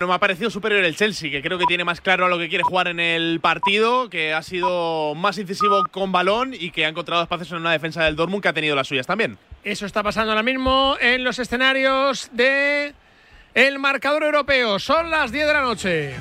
No me ha parecido superior el Chelsea, que creo que tiene más claro a lo que quiere jugar en el partido, que ha sido más incisivo con balón y que ha encontrado espacios en una defensa del Dortmund que ha tenido las suyas también. Eso está pasando ahora mismo en los escenarios de el marcador europeo. Son las 10 de la noche.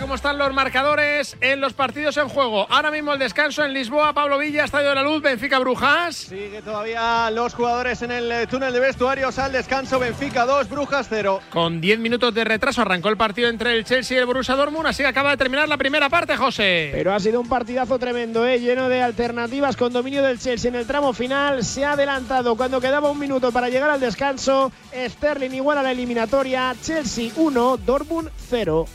Cómo están los marcadores en los partidos en juego. Ahora mismo el descanso en Lisboa, Pablo Villa, Estadio de la Luz, Benfica Brujas. Sigue todavía los jugadores en el eh, túnel de vestuarios al descanso, Benfica 2, Brujas 0. Con 10 minutos de retraso arrancó el partido entre el Chelsea y el Borussia Dortmund, así acaba de terminar la primera parte, José. Pero ha sido un partidazo tremendo, ¿eh? lleno de alternativas con dominio del Chelsea en el tramo final. Se ha adelantado cuando quedaba un minuto para llegar al descanso. Sterling igual a la eliminatoria. Chelsea 1, Dortmund 0.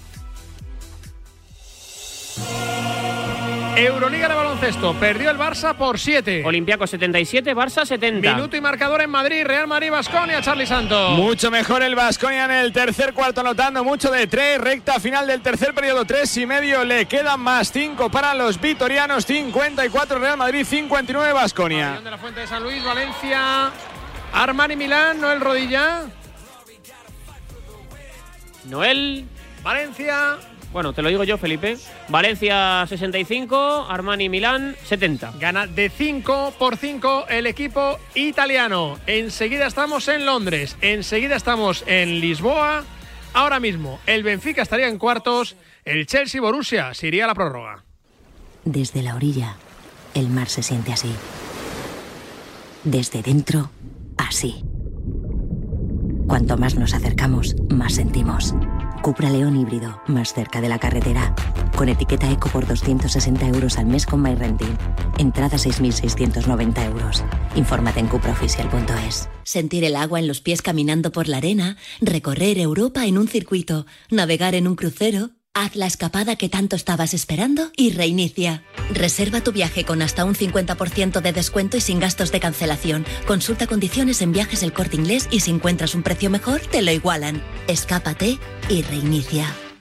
Euroliga de baloncesto. Perdió el Barça por 7. Olimpiaco 77, Barça 70. Minuto y marcador en Madrid. Real Madrid, Basconia, Charlie Santos. Mucho mejor el Basconia en el tercer cuarto, anotando mucho de 3. Recta final del tercer periodo, 3 y medio. Le quedan más 5 para los vitorianos. 54 Real Madrid, 59 Basconia. de la Fuente de San Luis, Valencia. Armani Milán, Noel Rodilla. Noel. Valencia. Bueno, te lo digo yo, Felipe. Valencia 65, Armani Milán 70. Gana de 5 por 5 el equipo italiano. Enseguida estamos en Londres, enseguida estamos en Lisboa. Ahora mismo el Benfica estaría en cuartos, el Chelsea Borussia se iría a la prórroga. Desde la orilla, el mar se siente así. Desde dentro, así. Cuanto más nos acercamos, más sentimos. Cupra León híbrido, más cerca de la carretera. Con etiqueta eco por 260 euros al mes con MyRenting. Entrada 6.690 euros. Infórmate en cupraoficial.es. Sentir el agua en los pies caminando por la arena, recorrer Europa en un circuito, navegar en un crucero. Haz la escapada que tanto estabas esperando y reinicia. Reserva tu viaje con hasta un 50% de descuento y sin gastos de cancelación. Consulta condiciones en viajes el corte inglés y si encuentras un precio mejor, te lo igualan. Escápate y reinicia.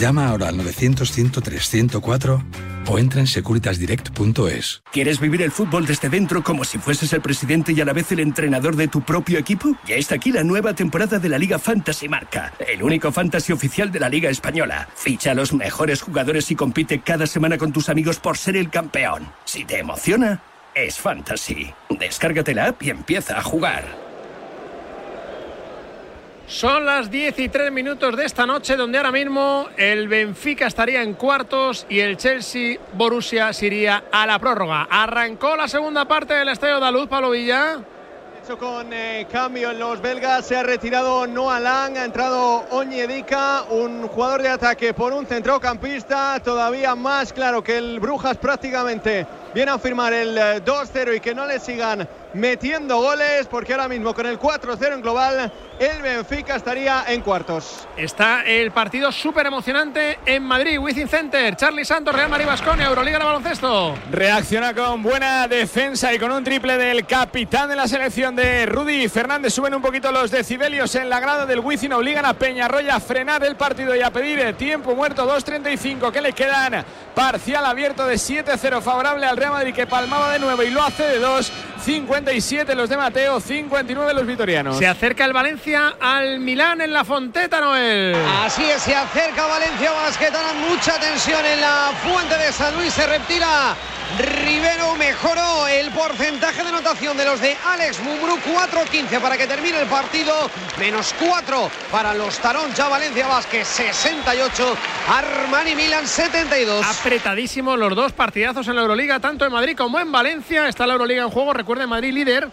Llama ahora al 900-103-104 o entra en securitasdirect.es. ¿Quieres vivir el fútbol desde dentro como si fueses el presidente y a la vez el entrenador de tu propio equipo? Ya está aquí la nueva temporada de la Liga Fantasy Marca, el único fantasy oficial de la Liga Española. Ficha a los mejores jugadores y compite cada semana con tus amigos por ser el campeón. Si te emociona, es fantasy. Descárgate la app y empieza a jugar. Son las 10 y 3 minutos de esta noche, donde ahora mismo el Benfica estaría en cuartos y el Chelsea Borussia se iría a la prórroga. Arrancó la segunda parte del Estadio de Luz, Pablo Villa. Con eh, cambio en los belgas, se ha retirado Noah Lang, ha entrado Oñedica, un jugador de ataque por un centrocampista, todavía más claro que el Brujas prácticamente viene a firmar el 2-0 eh, y que no le sigan metiendo goles, porque ahora mismo con el 4-0 en global, el Benfica estaría en cuartos. Está el partido súper emocionante en Madrid, Wizzing Center, Charlie Santos, Real Madrid Basconia, Euroliga de baloncesto. Reacciona con buena defensa y con un triple del capitán de la selección de Rudy Fernández. Suben un poquito los decibelios en la grada del Wizzing, obligan a Peñarroya a frenar el partido y a pedir tiempo muerto, 2.35 que le quedan, parcial abierto de 7-0 favorable al Real Madrid que palmaba de nuevo y lo hace de 2. 57 los de Mateo, 59 los vitorianos. Se acerca el Valencia al Milán en la Fonteta, Noel. Así es, se acerca Valencia Basquetana, mucha tensión en la fuente de San Luis, se reptila Rivero mejoró el porcentaje de anotación de los de Alex Mumbrú 4-15 para que termine el partido, menos 4 para los Tarón, ya Valencia Vázquez 68, Armani Milan 72. Apretadísimo los dos partidazos en la Euroliga, tanto en Madrid como en Valencia. Está la Euroliga en juego, recuerden Madrid líder.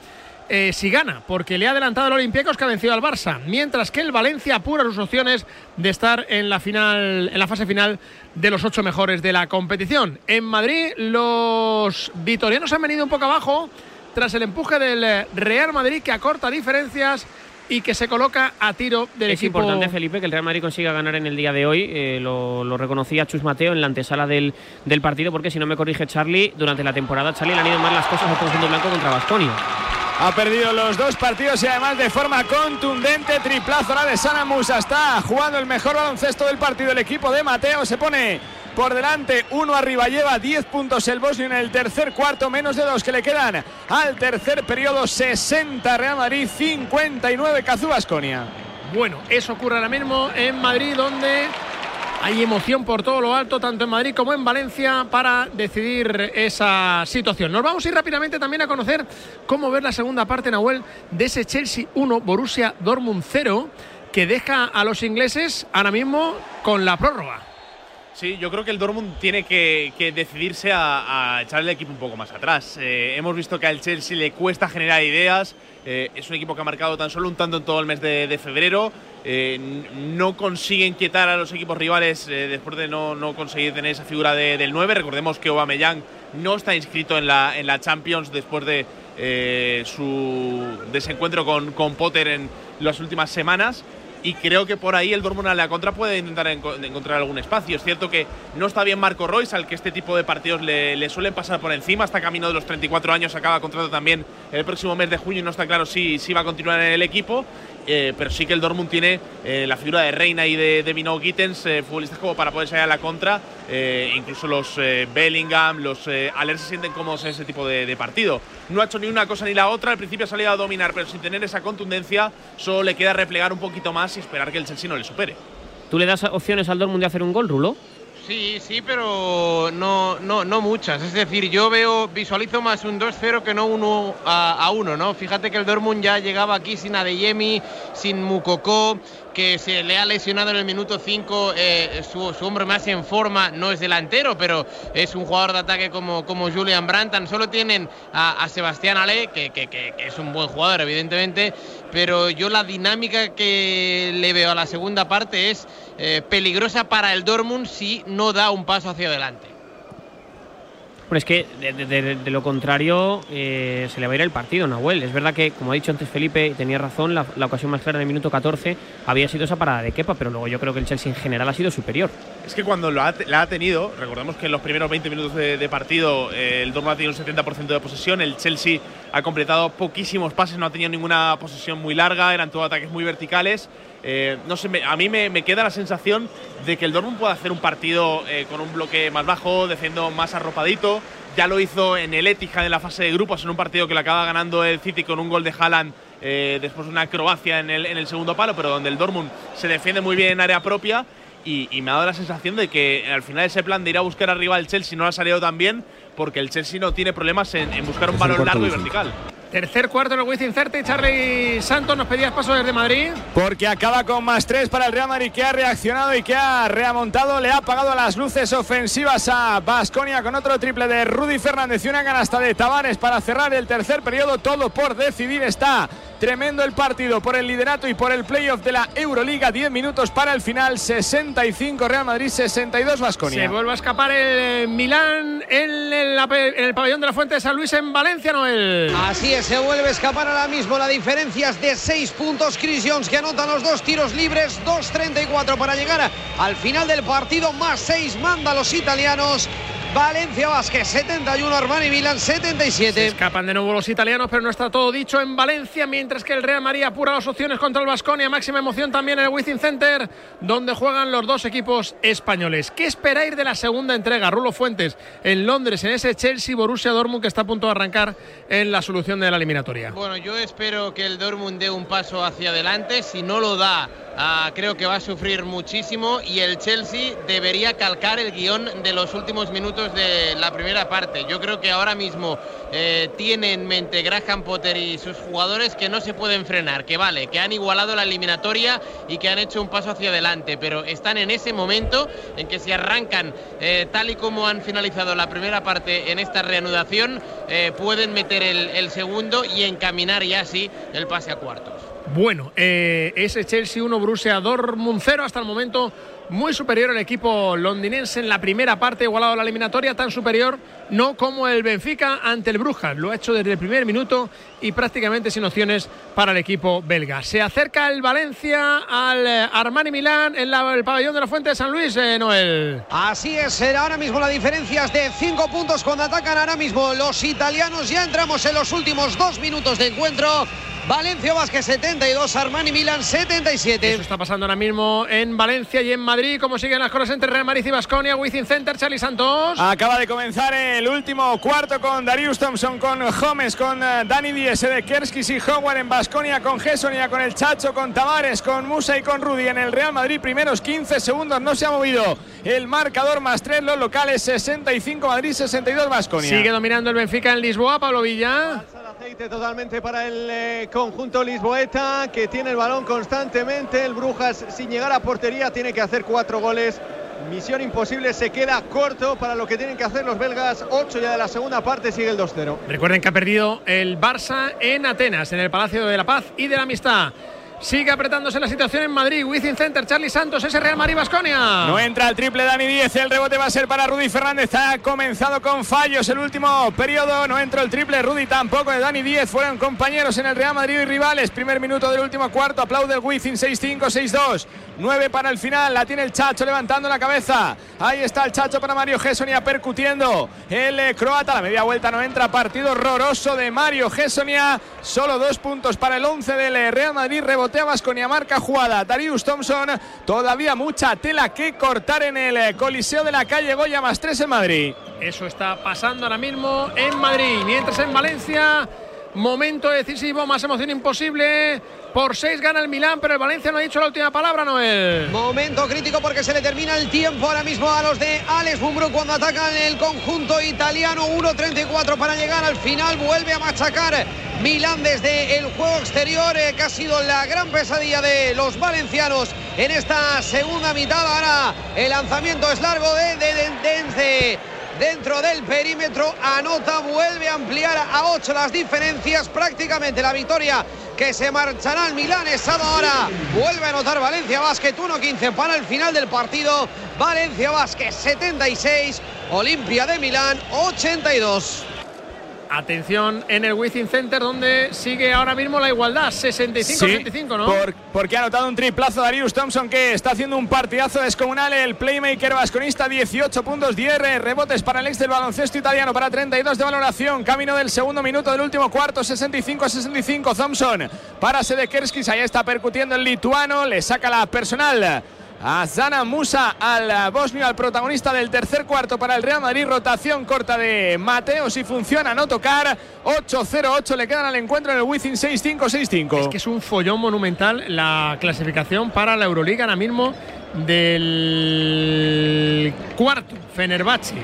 Eh, si gana, porque le ha adelantado al Olympiacos que ha vencido al Barça, mientras que el Valencia apura sus opciones de estar en la final, en la fase final de los ocho mejores de la competición. En Madrid, los vitorianos han venido un poco abajo tras el empuje del Real Madrid que acorta diferencias y que se coloca a tiro del es equipo. importante, Felipe, que el Real Madrid consiga ganar en el día de hoy. Eh, lo, lo, reconocía Chus Mateo en la antesala del, del, partido, porque si no me corrige Charlie, durante la temporada Charlie le han ido mal las cosas al conjunto blanco contra Basconia. Ha perdido los dos partidos y además de forma contundente. Triplazo la de Sanamus. Está jugando el mejor baloncesto del partido. El equipo de Mateo se pone por delante, uno arriba, lleva 10 puntos el Bosnio en el tercer cuarto, menos de dos que le quedan al tercer periodo, 60 Real Madrid, 59 Cazú Basconia. Bueno, eso ocurre ahora mismo en Madrid, donde hay emoción por todo lo alto, tanto en Madrid como en Valencia, para decidir esa situación. Nos vamos a ir rápidamente también a conocer cómo ver la segunda parte, Nahuel, de ese Chelsea 1, Borussia Dortmund 0, que deja a los ingleses ahora mismo con la prórroga. Sí, yo creo que el Dortmund tiene que, decidirse a, echar el equipo un poco más atrás. Eh, hemos visto que al Chelsea le cuesta generar ideas. Eh, es un equipo que ha marcado tan solo un tanto en todo el mes de, febrero. Eh, no consigue inquietar a los equipos rivales después de no, conseguir tener esa figura de, del 9. Recordemos que Aubameyang no está inscrito en la, Champions después de su desencuentro con Potter en las últimas semanas y creo que por ahí el Dortmund a la contra puede intentar encontrar algún espacio. Es cierto que no está bien Marco Royce, al que este tipo de partidos le, le, suelen pasar por encima, está camino de los 34 años, acaba contrato también el próximo mes de junio y no está claro si, si va a continuar en el equipo. Eh, pero sí que el Dortmund tiene eh, la figura de Reina y de, de Gittens, eh, futbolistas como para poder salir a la contra. incluso los Bellingham, los Aller se sienten cómodos en ese tipo de, de, partido. No ha hecho ni una cosa ni la otra, al principio ha salido a dominar, pero sin tener esa contundencia, solo le queda replegar un poquito más y esperar que el Chelsea no le supere. ¿Tú le das opciones al Dortmund de hacer un gol, Rulo? Sí, sí, pero no, no, no muchas. Es decir, yo veo, visualizo más un 2-0 que no 1 a 1, ¿no? Fíjate que el Dortmund ya llegaba aquí sin Adeyemi, sin Mukoko, que se le ha lesionado en el minuto 5 eh, su, su, hombre más en forma, no es delantero, pero es un jugador de ataque como, como Julian Brandt. Tan solo tienen a, Sebastián Ale, que, que, es un buen jugador, evidentemente, pero yo la dinámica que le veo a la segunda parte es eh, peligrosa para el Dortmund si no da un paso hacia adelante. Bueno, es que de, lo contrario eh, se le va a ir el partido, Nahuel. Es verdad que, como ha dicho antes Felipe, tenía razón, la, ocasión más clara del minuto 14 había sido esa parada de Kepa, pero luego yo creo que el Chelsea en general ha sido superior. Es que cuando lo ha, la ha tenido, recordemos que en los primeros 20 minutos de, de partido eh, el Dortmund ha tenido un 70% de posesión, el Chelsea ha completado poquísimos pases, no ha tenido ninguna posesión muy larga, eran todos ataques muy verticales. Eh, no sé, me, a mí me, me, queda la sensación de que el Dortmund puede hacer un partido eh, con un bloque más bajo, defendiendo más arropadito. Ya lo hizo en el Etihad en la fase de grupos, en un partido que le acaba ganando el City con un gol de Haaland eh, después de una acrobacia en el, en el, segundo palo, pero donde el Dortmund se defiende muy bien en área propia. Y, y, me ha dado la sensación de que al final ese plan de ir a buscar arriba al Chelsea no ha salido tan bien, porque el Chelsea no tiene problemas en, en buscar un balón largo y vertical. Tercer cuarto en el Wizzing Certe. Charlie Santos, nos pedías paso desde Madrid. Porque acaba con más tres para el Real Madrid que ha reaccionado y que ha reamontado. Le ha apagado las luces ofensivas a Basconia con otro triple de Rudy Fernández y una canasta de Tavares para cerrar el tercer periodo. Todo por decidir está. Tremendo el partido por el liderato y por el playoff de la Euroliga. 10 minutos para el final. 65 Real Madrid, 62 Basconia. Se vuelve a escapar el Milán en el, en el pabellón de la Fuente de San Luis en Valencia, Noel. Así es, se vuelve a escapar ahora mismo. La diferencia es de 6 puntos. Chris Jones que anota los dos tiros libres. 2.34 para llegar al final del partido. Más 6 manda a los italianos. Valencia Vázquez 71, Armani Milan 77. Se escapan de nuevo los italianos, pero no está todo dicho en Valencia, mientras que el Real Madrid apura las opciones contra el Vasconia. Máxima emoción también en el Wizzing Center, donde juegan los dos equipos españoles. ¿Qué esperáis de la segunda entrega? Rulo Fuentes en Londres, en ese Chelsea Borussia Dortmund que está a punto de arrancar en la solución de la eliminatoria. Bueno, yo espero que el Dortmund dé un paso hacia adelante. Si no lo da, Uh, creo que va a sufrir muchísimo y el Chelsea debería calcar el guion de los últimos minutos de la primera parte. Yo creo que ahora mismo eh, tiene en mente Graham Potter y sus jugadores que no se pueden frenar, que vale, que han igualado la eliminatoria y que han hecho un paso hacia adelante, pero están en ese momento en que si arrancan eh, tal y como han finalizado la primera parte en esta reanudación, eh, pueden meter el, el segundo y encaminar ya así el pase a cuartos. Bueno. Eh, ese Chelsea 1, Borussia Dortmund 0 hasta el momento muy superior el equipo londinense en la primera parte, igualado a la eliminatoria, tan superior no como el Benfica ante el Brujas. Lo ha hecho desde el primer minuto y prácticamente sin opciones para el equipo belga. Se acerca el Valencia al eh, Armani Milán en el pabellón de la Fuente de San Luis, eh, Noel. Así es, ahora mismo la diferencia es de cinco puntos cuando atacan ahora mismo los italianos. Ya entramos en los últimos dos minutos de encuentro. Valencia Vázquez 72, Armani Milan 77. Eso está pasando ahora mismo en Valencia y en Madrid. ¿Cómo siguen las cosas entre Real Madrid y Basconia? Wizzing Center, Charlie Santos. Acaba de comenzar el último cuarto con Darius Thompson, con Gómez, con eh, Dani Díez, de Kerskis y Howard en Basconia, con Gessonia, con el Chacho, con Tavares, con Musa y con Rudy en el Real Madrid. Primeros 15 segundos, no se ha movido el marcador más 3, los locales 65 Madrid, 62 Basconia. Sigue dominando el Benfica en Lisboa, Pablo Villa aceite totalmente para el eh, conjunto lisboeta que tiene el balón constantemente. El Brujas sin llegar a portería tiene que hacer cuatro goles. Misión imposible, se queda corto para lo que tienen que hacer los belgas. Ocho ya de la segunda parte, sigue el 2-0. Recuerden que ha perdido el Barça en Atenas, en el Palacio de la Paz y de la Amistad. Sigue apretándose la situación en Madrid. Wizzing Center, Charlie Santos, ese Real Madrid Basconia. No entra el triple Dani 10. El rebote va a ser para Rudy Fernández. Ha comenzado con fallos el último periodo. No entró el triple. Rudy tampoco de Dani 10. Fueron compañeros en el Real Madrid y rivales. Primer minuto del último cuarto. Aplaude el Wizzing 6-5, 6-2. 9 para el final. La tiene el Chacho levantando la cabeza. Ahí está el Chacho para Mario Gessonia percutiendo. El eh, croata. La media vuelta no entra. Partido horroroso de Mario Gessonia. Solo dos puntos para el 11 del eh, Real Madrid. Rebote con Vasconia, marca jugada. Darius Thompson, todavía mucha tela que cortar en el eh, Coliseo de la calle Goya, más tres en Madrid. Eso está pasando ahora mismo en Madrid. Mientras en Valencia, momento decisivo, más emoción imposible. Por seis gana el Milán, pero el Valencia no ha dicho la última palabra, Noel. Momento crítico porque se le termina el tiempo ahora mismo a los de Alex Mumbrú cuando atacan el conjunto italiano. 1.34 para llegar al final. Vuelve a machacar Milán desde el juego exterior, eh, que ha sido la gran pesadilla de los valencianos en esta segunda mitad. Ahora el lanzamiento es largo de, de, dentro del perímetro. Anota, vuelve a ampliar a 8 las diferencias. Prácticamente la victoria que se marchará al Milán. Estado ahora vuelve a anotar Valencia Basket 1-15 para el final del partido. Valencia Basket 76, Olimpia de Milán 82. Atención en el Wizzing Center donde sigue ahora mismo la igualdad, 65-65, ¿no? porque ha anotado un triplazo Darius Thompson que está haciendo un partidazo descomunal. El playmaker vasconista, 18 puntos, 10 rebotes para el ex del baloncesto italiano, para 32 de valoración. Camino del segundo minuto del último cuarto, 65-65. Thompson para Sedekerskis, ahí está percutiendo el lituano, le saca la personal a Zana Musa, al bosnio, al protagonista del tercer cuarto para el Real Madrid. Rotación corta de Mateo, si funciona, no tocar. 8-0-8 le quedan al encuentro en el Wizzing 6-5-6-5. Es que es un follón monumental la clasificación para la Euroliga ahora mismo del cuarto Fenerbahce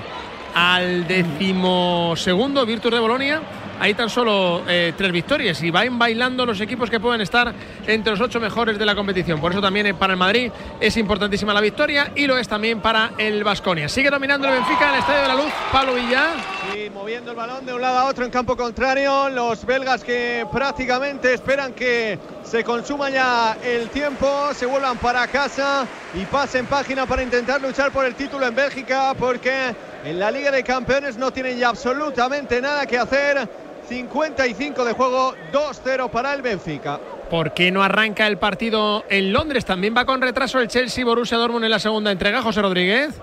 al decimosegundo Virtus de Bolonia hay tan solo eh, tres victorias y van bailando los equipos que pueden estar entre los ocho mejores de la competición. Por eso también eh, para el Madrid es importantísima la victoria y lo es también para el Vasconia. Sigue dominando el Benfica en el Estadio de la Luz, Pablo Villa. Sí, moviendo el balón de un lado a otro en campo contrario. Los belgas que prácticamente esperan que se consuma ya el tiempo, se vuelvan para casa y pasen página para intentar luchar por el título en Bélgica porque en la Liga de Campeones no tienen ya absolutamente nada que hacer 55 de juego, 2-0 para el Benfica. ¿Por qué no arranca el partido en Londres? También va con retraso el Chelsea Borussia Dortmund en la segunda entrega, José Rodríguez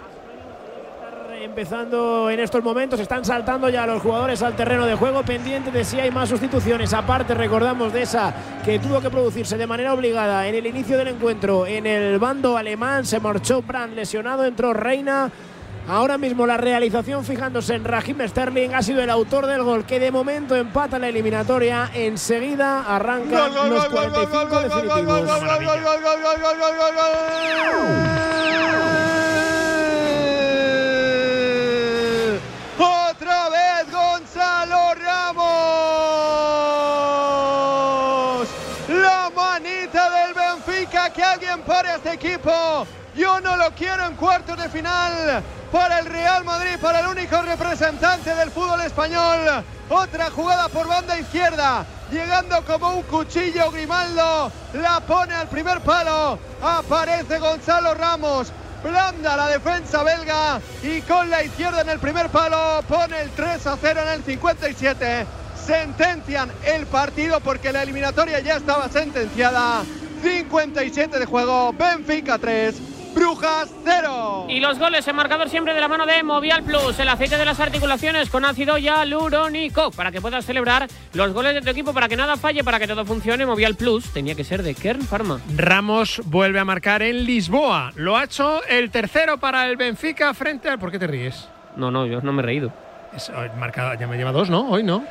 empezando en estos momentos. Están saltando ya los jugadores al terreno de juego, pendiente de si hay más sustituciones. Aparte, recordamos de esa que tuvo que producirse de manera obligada en el inicio del encuentro en el bando alemán. Se marchó Brand lesionado, entró Reina. Ahora mismo la realización fijándose en Raheem Sterling ha sido el autor del gol que de momento empata la eliminatoria. Enseguida arranca los 45 definitivos. Otra vez Gonzalo Ramos. La manita del Benfica que alguien para este equipo. Yo no lo quiero en cuartos de final. Para el Real Madrid, para el único representante del fútbol español. Otra jugada por banda izquierda, llegando como un cuchillo Grimaldo, la pone al primer palo, aparece Gonzalo Ramos, blanda la defensa belga. Y con la izquierda en el primer palo pone el 3 a 0 en el 57. Sentencian el partido porque la eliminatoria ya estaba sentenciada. 57 de juego, Benfica 3, Brujas 0. Y los goles en marcador siempre de la mano de Movial Plus, el aceite de las articulaciones con ácido hialurónico, para que puedas celebrar los goles de tu equipo, para que nada falle, para que todo funcione. Movial Plus tenía que ser de Kern Pharma. Ramos vuelve a marcar en Lisboa. Lo ha hecho el tercero para el Benfica frente al. ¿Por qué te ríes? No, no, yo no me he reído. Es, marca, ya me lleva dos, ¿no? Hoy no.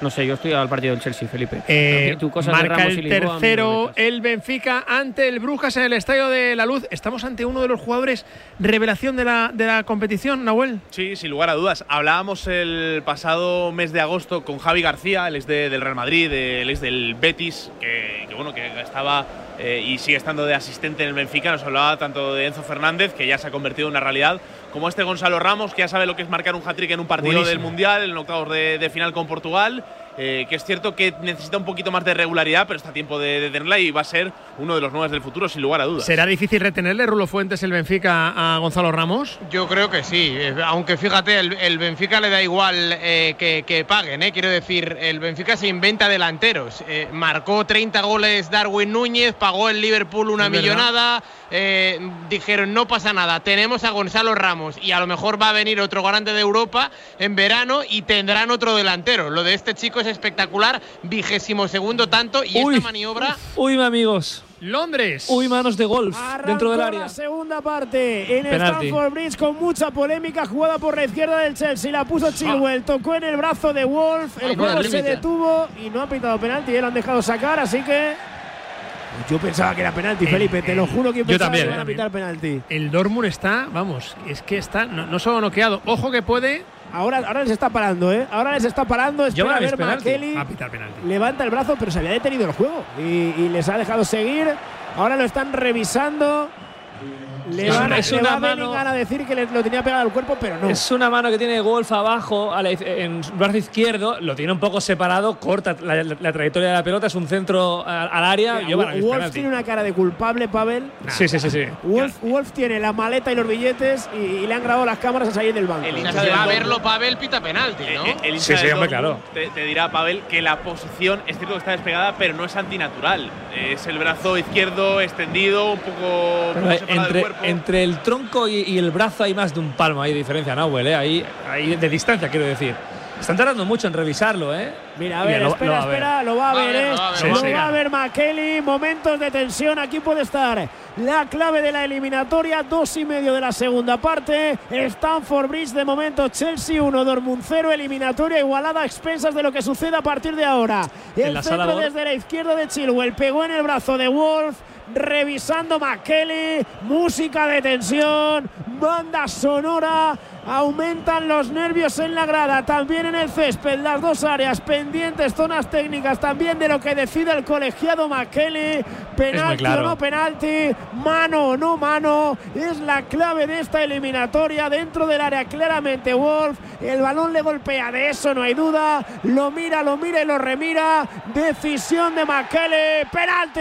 No sé, yo estoy al partido del Chelsea, Felipe. Eh, Tu cosa de marca el Lisboa, tercero el Benfica ante el Brujas en el Estadio de la Luz. Estamos ante uno de los jugadores revelación de la, de la competición, Nahuel. Sí, sin lugar a dudas. Hablábamos el pasado mes de agosto con Javi García, el ex de- del Real Madrid, el ex del Betis, que, que bueno, que estaba eh, y sigue estando de asistente en el Benfica. Nos hablaba tanto de Enzo Fernández, que ya se ha convertido en una realidad, como este Gonzalo Ramos, que ya sabe lo que es marcar un hat-trick en un partido Buenísimo. del Mundial, en octavos de, de final con Portugal. Eh, que es cierto que necesita un poquito más de regularidad, pero está a tiempo de, de tenerla y va a ser uno de los nuevos del futuro, sin lugar a dudas. ¿Será difícil retenerle, Rulo Fuentes, el Benfica a Gonzalo Ramos? Yo creo que sí, eh, aunque fíjate, el, el Benfica le da igual eh, que, que paguen, eh, quiero decir, el Benfica se inventa delanteros. Eh, marcó 30 goles Darwin Núñez, pagó el Liverpool una verdad. Eh, dijeron no pasa nada, tenemos a Gonzalo Ramos y a lo mejor va a venir otro grande de Europa en verano y tendrán otro delantero. Lo de este chico es espectacular, vigésimo segundo tanto y Uy. esta maniobra... Uy, amigos. Londres. Uy, manos de golf dentro del Arrancó área. la segunda parte en Penalti. Stamford Bridge con mucha polémica jugada por la izquierda del Chelsea. La puso Chilwell, tocó en el brazo de Wolf. El Ay, juego se detuvo y no ha pitado penalti. Ya lo han dejado sacar, así que. Yo pensaba que era penalti, Felipe. Te lo juro que yo pensaba también, que iban a pitar penalti. El Dortmund está, vamos, es que está no, no solo noqueado. Ojo que puede. Ahora, ahora les está parando, ¿eh? Ahora les está parando. Espera a ver. Kelly. A pitar penalti. Levanta el brazo, pero se había detenido el juego y, y les ha dejado seguir. Ahora lo están revisando. Le, Es van, es le una va a mano- Bellingham a decir que le- lo tenía pegado al cuerpo, pero no. Es una mano que tiene Wolf abajo a la en su brazo izquierdo, lo tiene un poco separado, corta la, la- la trayectoria de la pelota, es un centro a- al área. Mira, yo Wolf penalti. tiene una cara de culpable, Pavel. Sí, sí, sí, sí. Wolf, Wolf tiene la maleta y los billetes y, y le han grabado las cámaras a salir del banco. El hincha va a verlo Pavel, pita penalti, ¿no? Eh, El hincha Sí, sí, del hombre, Dortmund Te, te dirá, Pavel, que la posición es cierto que está despegada, pero no es antinatural. Es el brazo izquierdo extendido, un poco, entre, entre el tronco y, y el brazo hay más de un palmo ahí de diferencia, Nahuel, ¿eh? Ahí, ahí de distancia, quiero decir. Están tardando mucho en revisarlo, ¿eh? Mira, a Mira, ver, lo- espera, lo espera, lo va a ver, ¿eh? lo va a ver, Lo lo va a ver. McKelly, momentos de tensión, aquí puede estar la clave de la eliminatoria, dos y medio de la segunda parte, Stanford Bridge de momento, Chelsea 1, Dortmund 0, eliminatoria igualada a expensas de lo que suceda a partir de ahora. En El la sala centro desde la izquierda de Chilwell, pegó en el brazo de Wolf, revisando McKelly, música de tensión, banda sonora, aumentan los nervios en la grada, también en el césped, las dos áreas pendientes, zonas técnicas también de lo que decide el colegiado McKelly, penalti claro. o no penalti, mano o no mano, es la clave de esta eliminatoria dentro del área claramente Wolf, el balón le golpea, de eso no hay duda, lo mira, lo mira y lo remira, decisión de McKelly, penalti.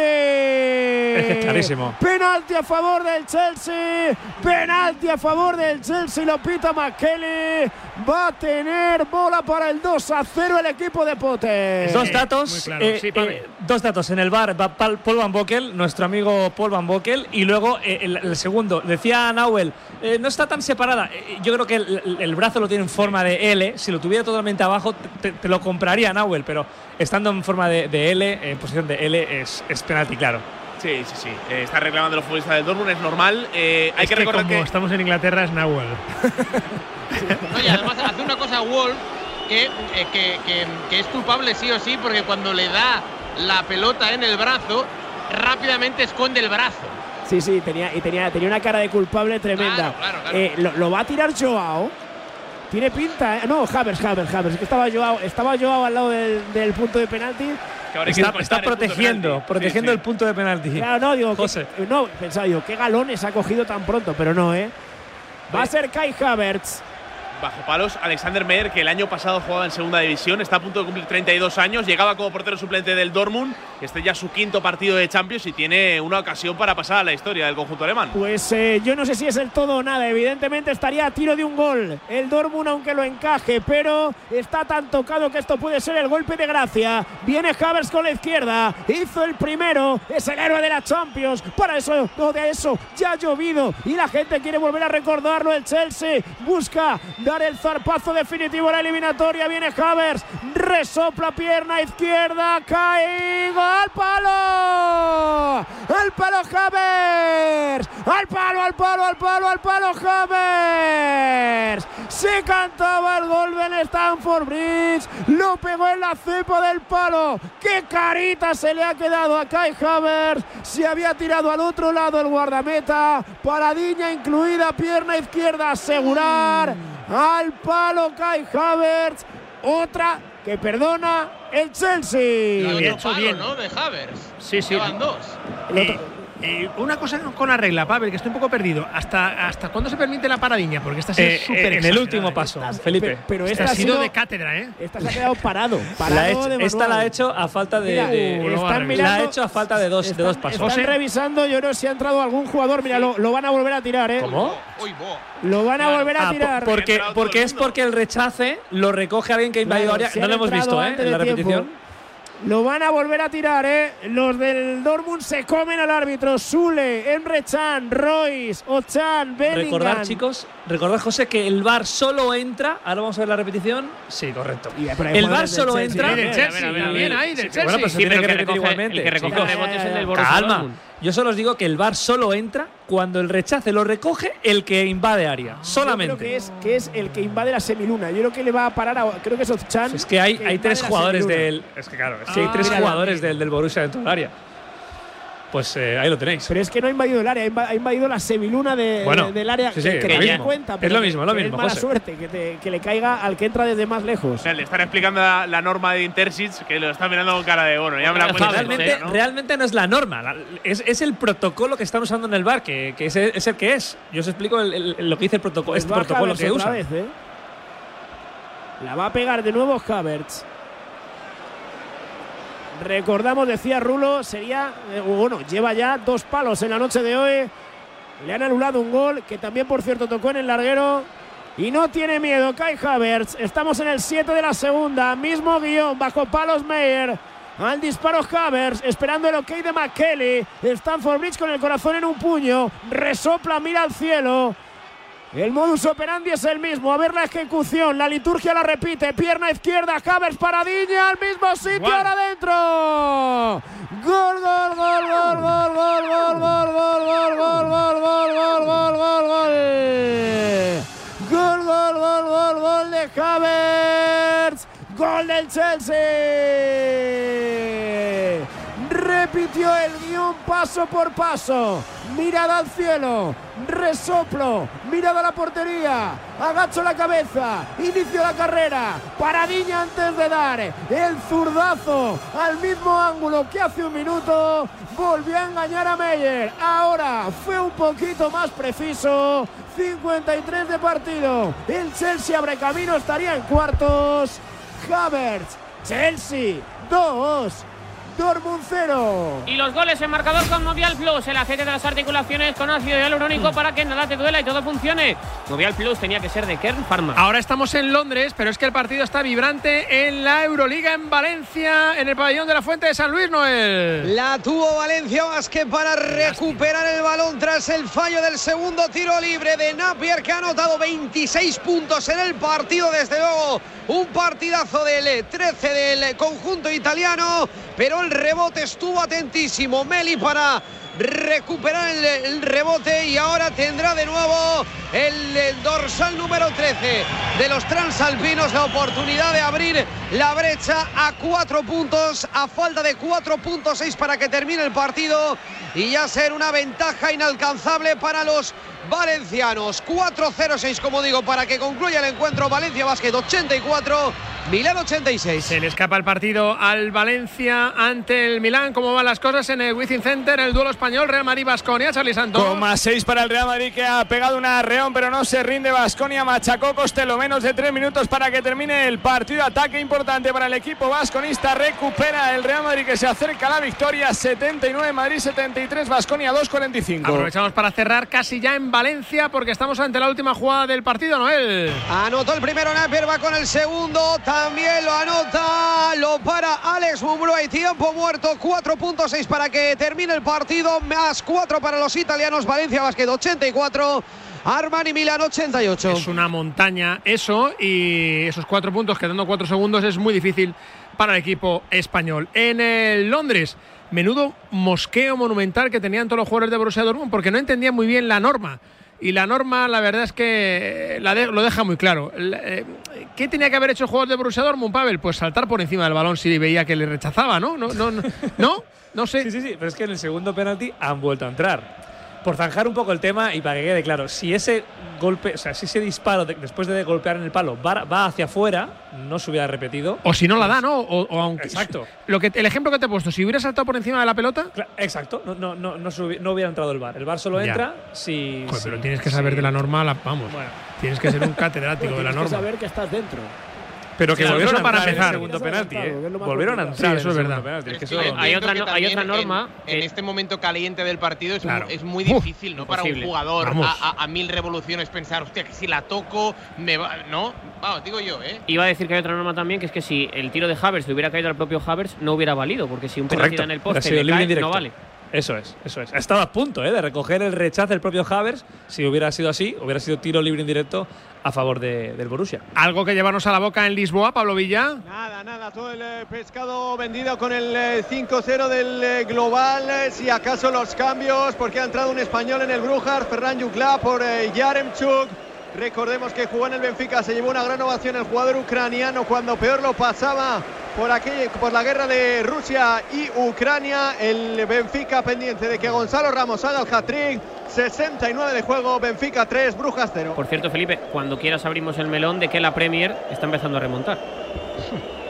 Clarísimo. Penalti a favor del Chelsea. Penalti a favor del Chelsea. Lo pita McKelly. Va a tener bola para el 2 a 0 el equipo de Pote. Dos datos, claro. eh, Sí, eh, dos datos en el bar, va Paul Van Bokel, nuestro amigo Paul Van Bokel, y luego eh, el, el segundo, decía Nauel, eh, no está tan separada, yo creo que el, brazo lo tiene en forma de L, si lo tuviera totalmente abajo te, te lo compraría Nauel, pero estando en forma de, de L, en posición de L, es, es penalti, claro. Sí, sí, sí. Eh, está reclamando los futbolistas del Dortmund, es normal. Eh, hay Es que recordar como que. estamos en Inglaterra es Nahuel. Y además hace una cosa Wolf que, eh, que, que- que es culpable sí o sí, porque cuando le da la pelota en el brazo, rápidamente esconde el brazo. Sí, sí, tenía, y tenía, tenía una cara de culpable tremenda. Claro, claro, claro. Eh, lo, lo va a tirar Joao. Tiene pinta, ¿eh? No, Havers, Havers, Havers. Es que estaba Joao, estaba Joao al lado del, del punto de penalti. Que ahora que Está, está descontar el protegiendo, protegiendo Sí, el punto de penalti. Claro, no, digo, que- José. no, pensaba yo, qué galones ha cogido tan pronto, pero no, ¿eh? Va a ser Kai Havertz. Bajo palos, Alexander Meyer, que el año pasado jugaba en segunda división, está a punto de cumplir 32 años, llegaba como portero suplente del Dortmund, este ya su quinto partido de Champions y tiene una ocasión para pasar a la historia del conjunto alemán. Pues eh, yo no sé si es el todo o nada. Evidentemente estaría a tiro de un gol. El Dortmund, aunque lo encaje, pero está tan tocado que esto puede ser el golpe de gracia. Viene Havers con la izquierda. Hizo el primero. Es el héroe de la Champions. Para eso, no de eso, ya ha llovido. Y la gente quiere volver a recordarlo. El Chelsea busca dar el zarpazo definitivo a la eliminatoria. Viene Havers. Resopla pierna izquierda. Cae. ¡Gol! ¡Al palo! ¡Al palo Havers! ¡Al palo, al palo, al palo, al palo Havers! Se cantaba el gol del Stanford Bridge. Lo pegó en la cepa del palo. ¡Qué carita se le ha quedado a Kai Havers! Se había tirado al otro lado el guardameta. Paradiña incluida, pierna izquierda, asegurar. Al palo Kai Havertz. Otra que perdona el Chelsea. Lo había Otro hecho palo, bien. ¿no? De Havers. Sí, sí. Llevan dos. Eh, eh, una cosa con la regla, Pavel, que estoy un poco perdido. ¿Hasta, hasta cuándo se permite la paradiña? Porque esta sí Eh, es súper en el último ¿eh? paso, Estas- Felipe. pe- Pero Esta esta ha sido de cátedra, ¿eh? Esta se ha quedado parado. parado La ha hecho- de esta la ha hecho a falta de. Mira, de- están la ha mirando- hecho a falta de dos, de dos pasos. Están revisando, yo no sé si ha entrado algún jugador. Mira, lo, lo van a volver a tirar, ¿eh? ¿Cómo? Lo van a volver a Ah, tirar. po- porque, porque es porque el rechace lo recoge alguien que ha invadido Claro, área. No lo hemos visto, ¿eh? En la repetición. Lo van a volver a tirar, ¿eh? Los del Dortmund se comen al árbitro. Sule, Emre Can, Royce, Ochan, Bellingham. Recordar, chicos, recordar, José, que el VAR solo entra. Ahora vamos a ver la repetición. Sí, correcto. Y, hay El VAR solo entra. Bien ahí, del Sí, Chelsea. Bueno, pues se Sí, tiene pero que que recoge- igualmente. el que recoge chicos. el rebote es el del Ya, Borussia Calma. Dortmund. Yo solo os digo que el VAR solo entra cuando el rechace lo recoge el que invade área. Yo Solamente. creo que es, que es el que invade la semiluna. Yo creo que le va a parar a. Creo que es Ochan. Es que hay, que hay tres jugadores del. Es que claro, es que hay Ah, tres mira, jugadores del, del Borussia dentro del área. Pues eh, ahí lo tenéis. Pero es que no ha invadido el área, ha inva- ha invadido la semiluna de, Bueno, de- del área. sí, sí, que, es lo te mismo. cuenta, Es pero lo que- mismo, es lo mismo, mala José. suerte, que, te- que le caiga al que entra desde más lejos. O sea, le están explicando la, la norma de Intersits que lo está mirando con cara de bueno, ya me la cuento realmente, ¿no? realmente no es la norma, la- es, es el protocolo que están usando en el bar, que, que es, el, es el que es. Yo os explico el- el- lo que dice el protocolo, Pues este protocolo que usa. vez, ¿eh? La va a pegar de nuevo Havertz. Recordamos, decía Rulo, sería. eh, bueno, lleva ya dos palos en la noche de hoy. Le han anulado un gol que también, por cierto, tocó en el larguero. Y no tiene miedo, Kai Havertz. Estamos en el 7 de la segunda. Mismo guion, bajo palos Meyer. Al disparo Havertz, esperando el ok de McKelly. Stanford Bridge con el corazón en un puño. Resopla, mira al cielo. El modus operandi es el mismo. A ver la ejecución. La liturgia la repite. Pierna izquierda. Havertz paradilla al mismo sitio. Ahora adentro. Gol, gol, gol, gol, gol, gol, gol, gol, gol, gol, gol, gol, gol, gol, gol, gol, gol. Gol, gol, gol, gol, gol de Havertz. Gol del Chelsea. Repitió el guion paso por paso. Mirada al cielo. Resoplo. Mirada a la portería. Agacho la cabeza. Inicio la carrera. Paradilla antes de dar. El zurdazo al mismo ángulo que hace un minuto. Volvió a engañar a Meyer. Ahora fue un poquito más preciso. 53 de partido. El Chelsea abre camino. Estaría en cuartos. Havertz. Chelsea 2. Dortmund 0. Y los goles en marcador con Movial Plus, el aceite de las articulaciones con ácido hialurónico para que nada te duela y todo funcione. Movial Plus tenía que ser de Kern Pharma. Ahora estamos en Londres, pero es que el partido está vibrante en la Euroliga en Valencia, en el pabellón de la Fuente de San Luis, Noel. La tuvo Valencia Vázquez para recuperar el balón tras el fallo del segundo tiro libre de Napier que ha anotado 26 puntos en el partido. Desde luego, un partidazo del 13 del conjunto italiano, pero el rebote estuvo atentísimo. Meli para recuperar el, rebote y ahora tendrá de nuevo el, dorsal número 13 de los transalpinos la oportunidad de abrir la brecha a cuatro puntos a falta de 4.6 para que termine el partido y ya ser una ventaja inalcanzable para los valencianos 4-0-6 como digo para que concluya el encuentro Valencia Basket 84 Milán 86. Se le escapa el partido al Valencia ante el Milán. ¿Cómo van las cosas en el Wizzing Center? El duelo español, Real Madrid-Basconia, Charlie Santos. Coma 6 para el Real Madrid que ha pegado una reón, pero no se rinde. Basconia machacó Costello. Menos de 3 minutos para que termine el partido. Ataque importante para el equipo vasconista. Recupera el Real Madrid que se acerca a la victoria. 79 Madrid, 73 Basconia 2.45. Aprovechamos para cerrar casi ya en Valencia porque estamos ante la última jugada del partido, Noel. Anotó el primero Napier, va con el segundo. También lo anota, lo para Alex Mumbrú. Hay tiempo muerto, 4.6 para que termine el partido, más 4 para los italianos. Valencia Basket 84. Armani Milán 88. Es una montaña eso y esos cuatro puntos quedando cuatro segundos es muy difícil para el equipo español. En el Londres, menudo mosqueo monumental que tenían todos los jugadores de Borussia Dortmund porque no entendían muy bien la norma. Y la norma, la verdad es que la de- lo deja muy claro. La- eh, ¿Qué tenía que haber hecho el jugador de Borussia Dortmund, Pavel? Pues saltar por encima del balón si veía que le rechazaba, ¿no? No, no, no, no, sé. Sí, sí, sí, pero es que en el segundo penalti han vuelto a entrar. Por zanjar un poco el tema y para que quede claro, si ese golpe, o sea, si ese disparo de- después de golpear en el palo va, va hacia afuera, no se hubiera repetido. O si no la da, ¿no? O, o aunque, Exacto. Lo que, el ejemplo que te he puesto, si hubiera saltado por encima de la pelota, Cla- Exacto, no, no, no, no, se hubi- no hubiera entrado el bar. El bar solo Ya. entra si. Joder, si- pero tienes que si- saber de la norma, la- vamos. Bueno. Tienes que ser un catedrático de la Tienes que norma. saber que estás dentro. Pero que Sí, volvieron para en el empezar. segundo penalti, ¿eh? Volvieron a entrar Sí, eso el es segundo verdad. penalti, es que Sí, eso- entiendo hay otra no- hay norma En, este momento caliente del partido es, Claro. mu- es muy Uf, difícil, ¿no? Para un jugador a, a- a mil revoluciones pensar, hostia, que si la toco, me va. No, vamos, digo yo, ¿eh? Iba a decir que hay otra norma también, que es que si el tiro de Havers le hubiera caído al propio Havers, no hubiera valido, porque si un penalti en el poste le cae, no vale. Eso es, eso es. Ha estado a punto ¿eh? de recoger el rechazo del propio Havers. Si hubiera sido así, hubiera sido tiro libre indirecto a favor de- del Borussia. Algo que llevarnos a la boca en Lisboa, Pablo Villa. Nada, nada, todo el eh, pescado vendido con el eh, 5-0 del eh, global. eh, si acaso los cambios, porque ha entrado un español en el Brujas, Ferran Yukla por Yaremchuk. Recordemos que jugó en el Benfica, se llevó una gran ovación el jugador ucraniano cuando peor lo pasaba por, aquella, por la guerra de Rusia y Ucrania. El Benfica pendiente de que Gonzalo Ramos haga el hat-trick. 69 de juego, Benfica 3, Brujas 0. Por cierto, Felipe, cuando quieras abrimos el melón de que la Premier está empezando a remontar.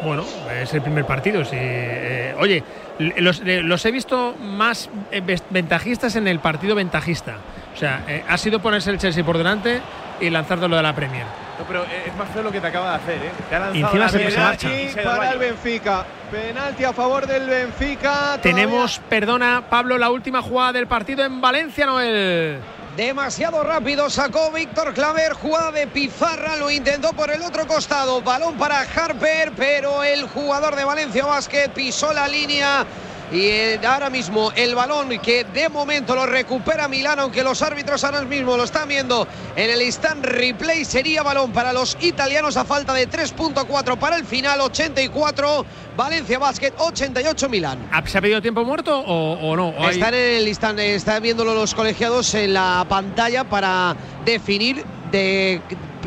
Bueno, es el primer partido. Sí. Eh, oye, los, eh, los he visto más eh, ventajistas en el partido ventajista. O sea, eh, ha sido ponerse el Chelsea por delante y lanzártelo de la Premier. No, pero eh, es más feo lo que te acaba de hacer, ¿eh? Te ha lanzado Y encima la se- marcha. se para el. Benfica. Penalti a favor del Benfica. Tenemos, perdona, Pablo, la última jugada del partido en Valencia, Noel. Demasiado rápido sacó Víctor Claver, jugada de pizarra, lo intentó por el otro costado, balón para Harper, pero el jugador de Valencia Basket pisó la línea y eh, ahora mismo el balón que de momento lo recupera Milán, aunque los árbitros ahora mismo lo están viendo en el instant replay, sería balón para los italianos a falta de 3.4 para el final, 84 Valencia Basket, 88 Milán. ¿Ha- ¿Se ha pedido tiempo muerto o, o no? ¿O hay- Están en el instant, están viéndolo los colegiados en la pantalla para definir de,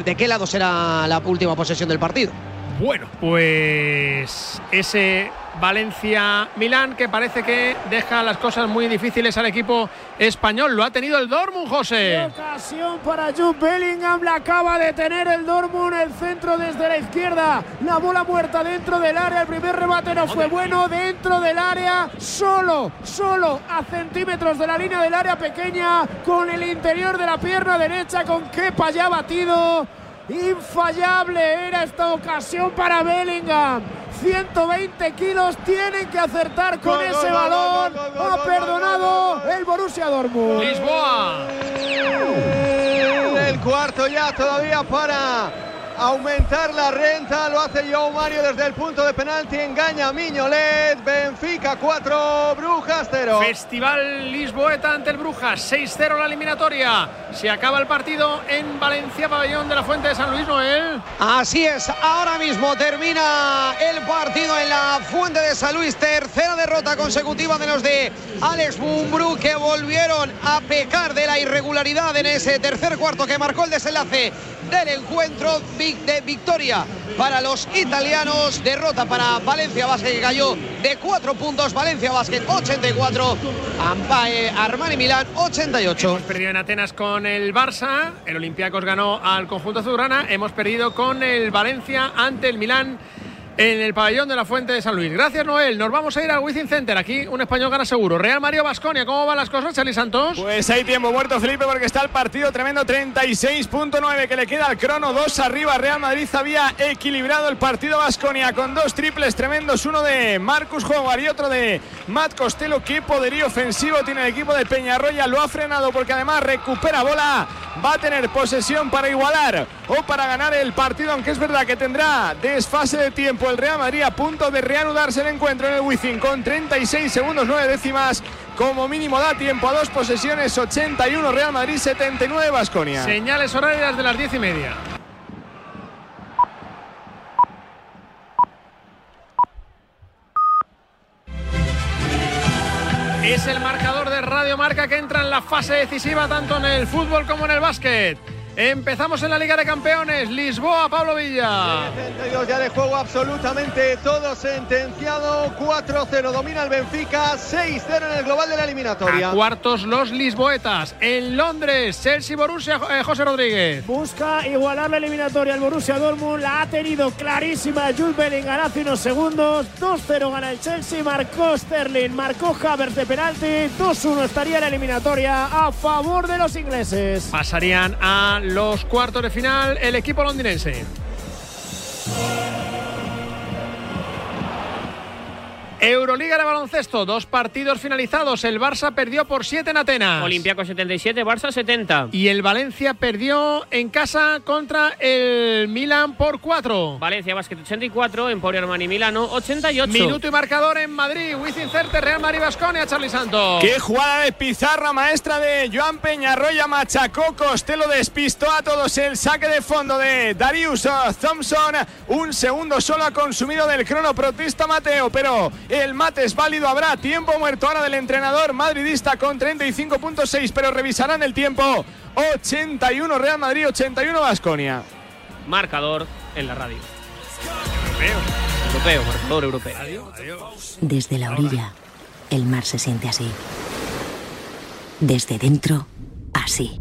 de qué lado será la última posesión del partido. Bueno, pues ese Valencia-Milán que parece que deja las cosas muy difíciles al equipo español. Lo ha tenido el Dortmund, José. ocasión para Jude Bellingham, la acaba de tener el Dortmund, el centro desde la izquierda, la bola muerta dentro del área, el primer remate no fue bueno, dentro del área, solo, solo a centímetros de la línea del área pequeña, con el interior de la pierna derecha, con Kepa ya batido. Infallable era esta ocasión para Bellingham. 120 kilos tienen que acertar con Gol, ese gol, balón. gol, gol, gol, Ha gol, perdonado gol, gol, gol. el Borussia Dortmund. Lisboa. El cuarto ya todavía para aumentar la renta. Lo hace Joe Mario desde el punto de penalti. Engaña a Miñolet. Benfica 4, Brujas 0. Festival Lisboeta ante el Brujas, 6-0 la eliminatoria. Se acaba el partido en Valencia, pabellón de la Fuente de San Luis Noel. Así es, ahora mismo termina el partido en la Fuente de San Luis. Tercera derrota consecutiva de los de Alex Mumbrú que volvieron a pecar de la irregularidad en ese tercer cuarto que marcó el desenlace del encuentro de victoria para los italianos, derrota para Valencia Basket que cayó de 4 puntos, Valencia Basket 84, Ampae Armani Milán 88. Hemos perdido en Atenas con el Barça, el Olympiacos ganó al conjunto azulgrana, hemos perdido con el Valencia ante el Milán en el pabellón de la Fuente de San Luis. Gracias, Noel. Nos vamos a ir al Wizzing Center. Aquí un español gana seguro. Real Mario Basconia. ¿Cómo van las cosas, Charlie Santos? Pues hay tiempo muerto, Felipe, porque está el partido tremendo 36.9 que le queda al crono. Dos arriba. Real Madrid había equilibrado el partido Basconia con dos triples tremendos. Uno de Marcus Howard y otro de Matt Costello. Qué poderío ofensivo tiene el equipo de Peñarroya. Lo ha frenado porque además recupera bola. Va a tener posesión para igualar o para ganar el partido, aunque es verdad que tendrá desfase de tiempo el Real Madrid a punto de reanudarse el encuentro en el Wizzing con 36 segundos 9 décimas. Como mínimo da tiempo a dos posesiones, 81 Real Madrid, 79 Basconia. Señales horarias de las 10 y media. Es el marcador de Radio Marca que entra en la fase decisiva tanto en el fútbol como en el básquet. Empezamos en la Liga de Campeones. Lisboa, Pablo Villa. 32 ya de juego absolutamente todo sentenciado. 4-0 domina el Benfica. 6-0 en el global de la eliminatoria. A cuartos los lisboetas. En Londres, Chelsea Borussia, eh, José Rodríguez. Busca igualar la eliminatoria. El Borussia Dortmund la ha tenido clarísima. Jules Bellingham hace unos segundos. 2-0 gana el Chelsea. Marcó Sterling. Marcó Havertz de penalti. 2-1 estaría la eliminatoria a favor de los ingleses. Pasarían a los cuartos de final el equipo londinense. Euroliga de baloncesto, dos partidos finalizados. El Barça perdió por 7 en Atenas. Olympiacos 77, Barça 70. Y el Valencia perdió en casa contra el Milan por 4. Valencia Basket 84, Emporio Armani Milano 88. Minuto y marcador en Madrid. Wizzing Certe, Real Madrid Basconia, Charlie Santos. Qué jugada de pizarra maestra de Joan Peñarroya. Machacó Costello, despistó a todos el saque de fondo de Darius Thompson. Un segundo solo ha consumido del crono. Protesta Mateo, pero el mate es válido, habrá tiempo muerto ahora del entrenador madridista con 35.6, pero revisarán el tiempo. 81 Real Madrid, 81 Basconia. Marcador en la radio. Europeo, marcador europeo. Desde la orilla, el mar se siente así. Desde dentro, así.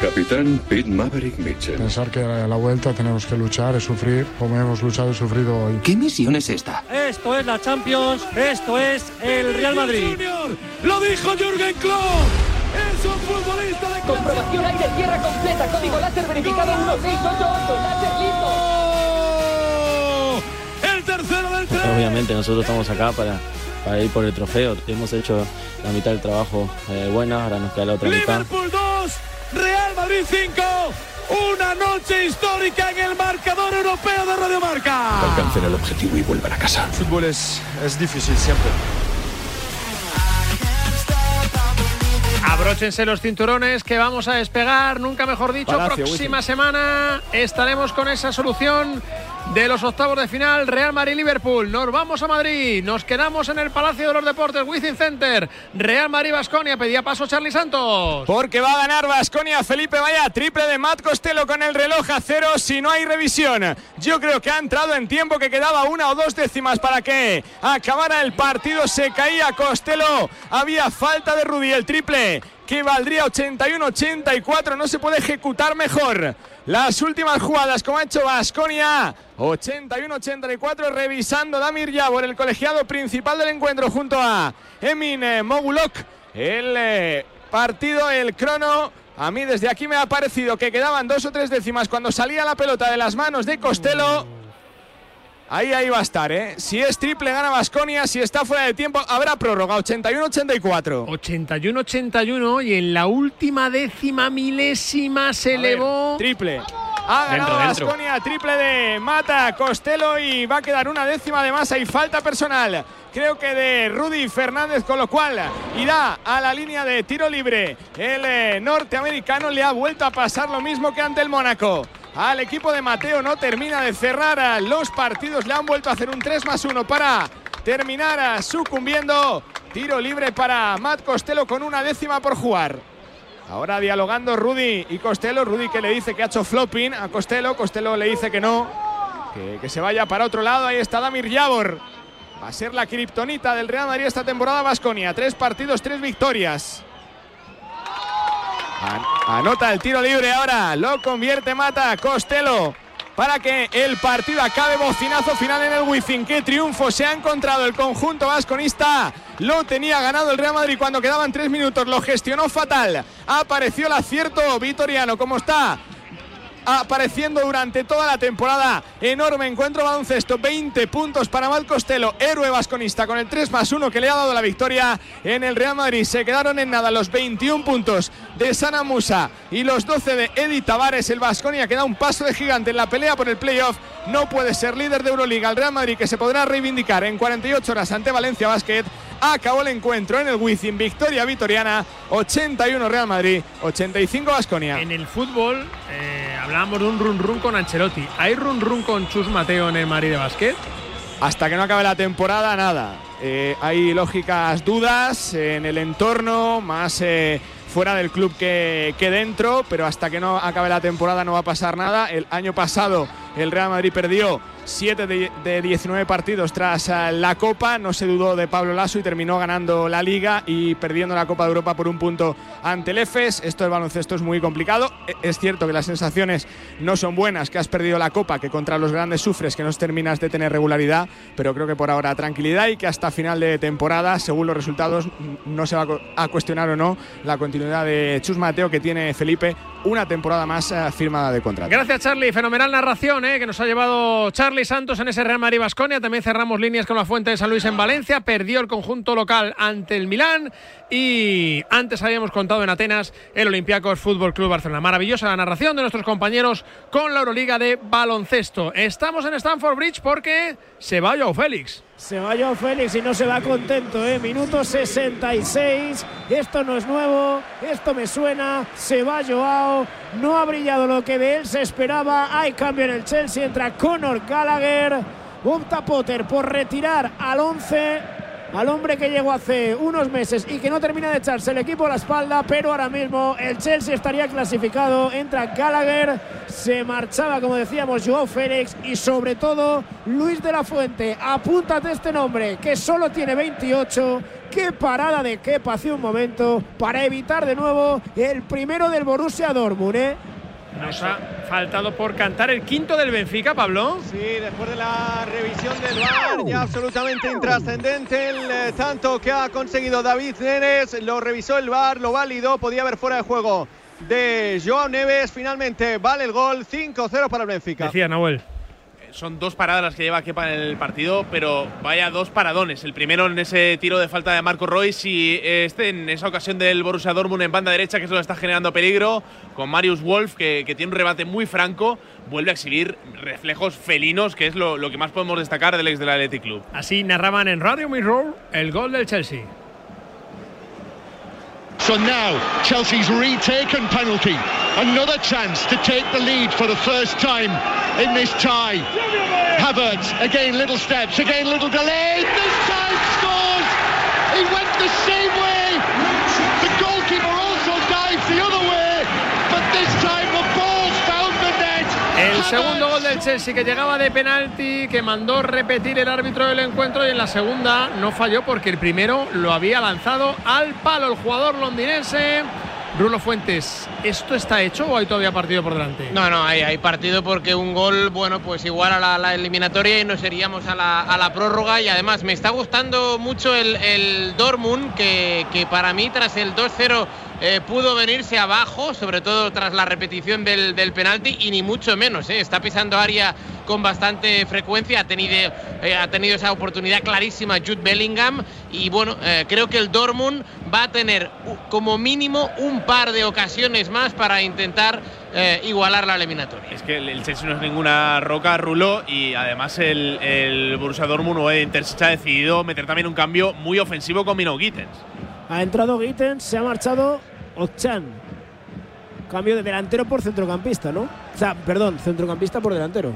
Capitán Pete Maverick Mitchell. Pensar que a la vuelta tenemos que luchar y sufrir como hemos luchado y sufrido hoy. ¿Qué misión es esta? Esto es la Champions, esto es el Real Madrid. Junior, lo dijo Jürgen Klopp. Es un futbolista de Comprobación aire tierra completa. Código láser verificado 1688. Láser listo. El tercero del tren. Obviamente nosotros estamos acá para, para ir por el trofeo. Hemos hecho la mitad del trabajo eh, buena, ahora nos queda la otra mitad. Liverpool 2, Real Madrid 5. Una noche histórica en el marcador europeo de Radio Marca. Alcancen el objetivo y vuelvan a casa. El fútbol es, es difícil siempre. Abróchense los cinturones que vamos a despegar, nunca mejor dicho, Palacio, próxima semana estaremos con esa solución de los octavos de final Real Madrid-Liverpool. Nos vamos a Madrid, nos quedamos en el Palacio de los Deportes, Wizzing Center, Real Madrid-Basconia, pedía paso Charlie Santos. Porque va a ganar Basconia, Felipe Vaya, triple de Matt Costello con el reloj a cero si no hay revisión. Yo creo que ha entrado en tiempo que quedaba una o dos décimas para que acabara el partido, se caía Costello, había falta de Rudy, el triple que valdría 81-84, no se puede ejecutar mejor. las últimas jugadas, como ha hecho Vasconia. 81-84, revisando Damir Yabor, el colegiado principal del encuentro, junto a Emin Mogulok. El eh, partido, el crono. A mí desde aquí me ha parecido que quedaban dos o tres décimas cuando salía la pelota de las manos de Costello. Ahí, ahí va a estar, ¿eh? Si es triple, gana Vasconia. Si está fuera de tiempo, habrá prórroga. 81-84. 81-81 y en la última décima milésima se elevó. Triple. Ha ganado Vasconia, triple de Mata, Costello y va a quedar una décima de masa y falta personal. Creo que de Rudy Fernández, con lo cual irá a la línea de tiro libre. El eh, norteamericano le ha vuelto a pasar lo mismo que ante el Mónaco al equipo de Mateo. No termina de cerrar los partidos. Le han vuelto a hacer un 3 más 1 para terminar sucumbiendo. Tiro libre para Matt Costello con una décima por jugar. Ahora dialogando Rudy y Costello. Rudy que le dice que ha hecho flopping a Costello. Costello le dice que no. Que, se vaya para otro lado. Ahí está Damir Yabor. Va a ser la kriptonita del Real Madrid esta temporada Vasconia. Tres partidos, tres victorias. Anota el tiro libre ahora. Lo convierte Mata Costello para que el partido acabe bocinazo final en el Wizzing. Qué triunfo se ha encontrado el conjunto vasconista. Lo tenía ganado el Real Madrid cuando quedaban tres minutos. Lo gestionó fatal. Apareció el acierto vitoriano. como está? Apareciendo durante toda la temporada. Enorme encuentro baloncesto, 20 puntos para Mal Costello, héroe vasconista con el 3 más 1 que le ha dado la victoria en el Real Madrid. Se quedaron en nada los 21 puntos de Sana Musa y los 12 de Edi Tavares. El Vasconia que da un paso de gigante en la pelea por el playoff. No puede ser líder de Euroliga. El Real Madrid que se podrá reivindicar en 48 horas ante Valencia Basket. Acabó el encuentro en el Wizzing, victoria vitoriana, 81 Real Madrid, 85 Vasconia. En el fútbol eh, hablábamos de un run run con Ancelotti. ¿Hay run run con Chus Mateo en el Madrid de Basket? Hasta que no acabe la temporada, nada. Eh, hay lógicas dudas en el entorno, más eh, fuera del club que, que dentro, pero hasta que no acabe la temporada no va a pasar nada. El año pasado el Real Madrid perdió 7 de, 19 partidos tras eh, la Copa. No se dudó de Pablo Lasso y terminó ganando la Liga y perdiendo la Copa de Europa por un punto ante el EFES. Esto del baloncesto es muy complicado. E, es cierto que las sensaciones no son buenas, que has perdido la Copa, que contra los grandes sufres, que no terminas de tener regularidad, pero creo que por ahora tranquilidad y que hasta final de temporada, según los resultados, no se va a cuestionar o no la continuidad de Chus Mateo, que tiene Felipe una temporada más eh, firmada de contrato. Gracias, Charlie. Fenomenal narración eh, que nos ha llevado Charlie Santos en ese Real Madrid Basconia. También cerramos líneas con la Fuente de San Luis en Valencia. Perdió el conjunto local ante el Milán. Y antes habíamos contado en Atenas el Olympiacos Fútbol Club Barcelona. Maravillosa la narración de nuestros compañeros con la Euroliga de baloncesto. Estamos en Stanford Bridge porque se va Joao Félix. Se va Joao Félix y no se va contento, ¿eh? Minuto 66. Esto no es nuevo, esto me suena. Se va Joao. No ha brillado lo que de él se esperaba. Hay cambio en el Chelsea. Entra Conor Gallagher. Opta Potter por retirar al 11 al hombre que llegó hace unos meses y que no termina de echarse el equipo a la espalda, pero ahora mismo el Chelsea estaría clasificado. Entra Gallagher, se marchaba, como decíamos, Joao Félix y sobre todo Luis de la Fuente. Apúntate este nombre, que solo tiene 28. Qué parada de Kepa hace un momento para evitar de nuevo el primero del Borussia Dortmund, ¿eh? Nos ha faltado por cantar el quinto del Benfica, Pablo. Sí, después de la revisión del VAR, ya absolutamente intrascendente el eh, tanto que ha conseguido David Neres. Lo revisó el VAR, lo validó, podía haber fuera de juego de Joao Neves. Finalmente vale el gol, 5-0 para el Benfica. Decía Nahuel son dos paradas las que lleva Kepa en el partido, pero vaya dos paradones. El primero en ese tiro de falta de Marco Royce y este en esa ocasión del Borussia Dortmund en banda derecha, que eso está generando peligro, con Marius Wolf, que, tiene un rebate muy franco, vuelve a exhibir reflejos felinos, que es lo, que más podemos destacar del ex del Athletic Club. Así narraban en Radio Mirror el gol del Chelsea. So now Chelsea's retaken penalty. Another chance to take the lead for the first time in this tie. Havertz again, little steps, again, little delay. This time scores. He went the same way. Segundo gol del Chelsea que llegaba de penalti, que mandó repetir el árbitro del encuentro y en la segunda no falló porque el primero lo había lanzado al palo el jugador londinense. Rulo Fuentes, ¿esto está hecho o hay todavía partido por delante? No, no, hay, hay partido porque un gol, bueno, pues igual a la, la eliminatoria y nos iríamos a la, a la prórroga. Y además me está gustando mucho el, el Dortmund, que, que para mí tras el 2-0 eh, pudo venirse abajo, sobre todo tras la repetición del, penalti, y ni mucho menos. eh, Está pisando área con bastante frecuencia, ha tenido, eh, ha tenido esa oportunidad clarísima Jude Bellingham. Y bueno, creo que el Dortmund va a tener como mínimo un par de ocasiones más para intentar igualar la eliminatoria. Es que el- el Chelsea no es ninguna roca, Rulo, y además el, el Borussia Dortmund o el ha decidido meter también un cambio muy ofensivo con Mino Gittens. Ha entrado Gittens, se ha marchado Ochan. Cambio de delantero por centrocampista, ¿no? O sea, perdón, centrocampista por delantero.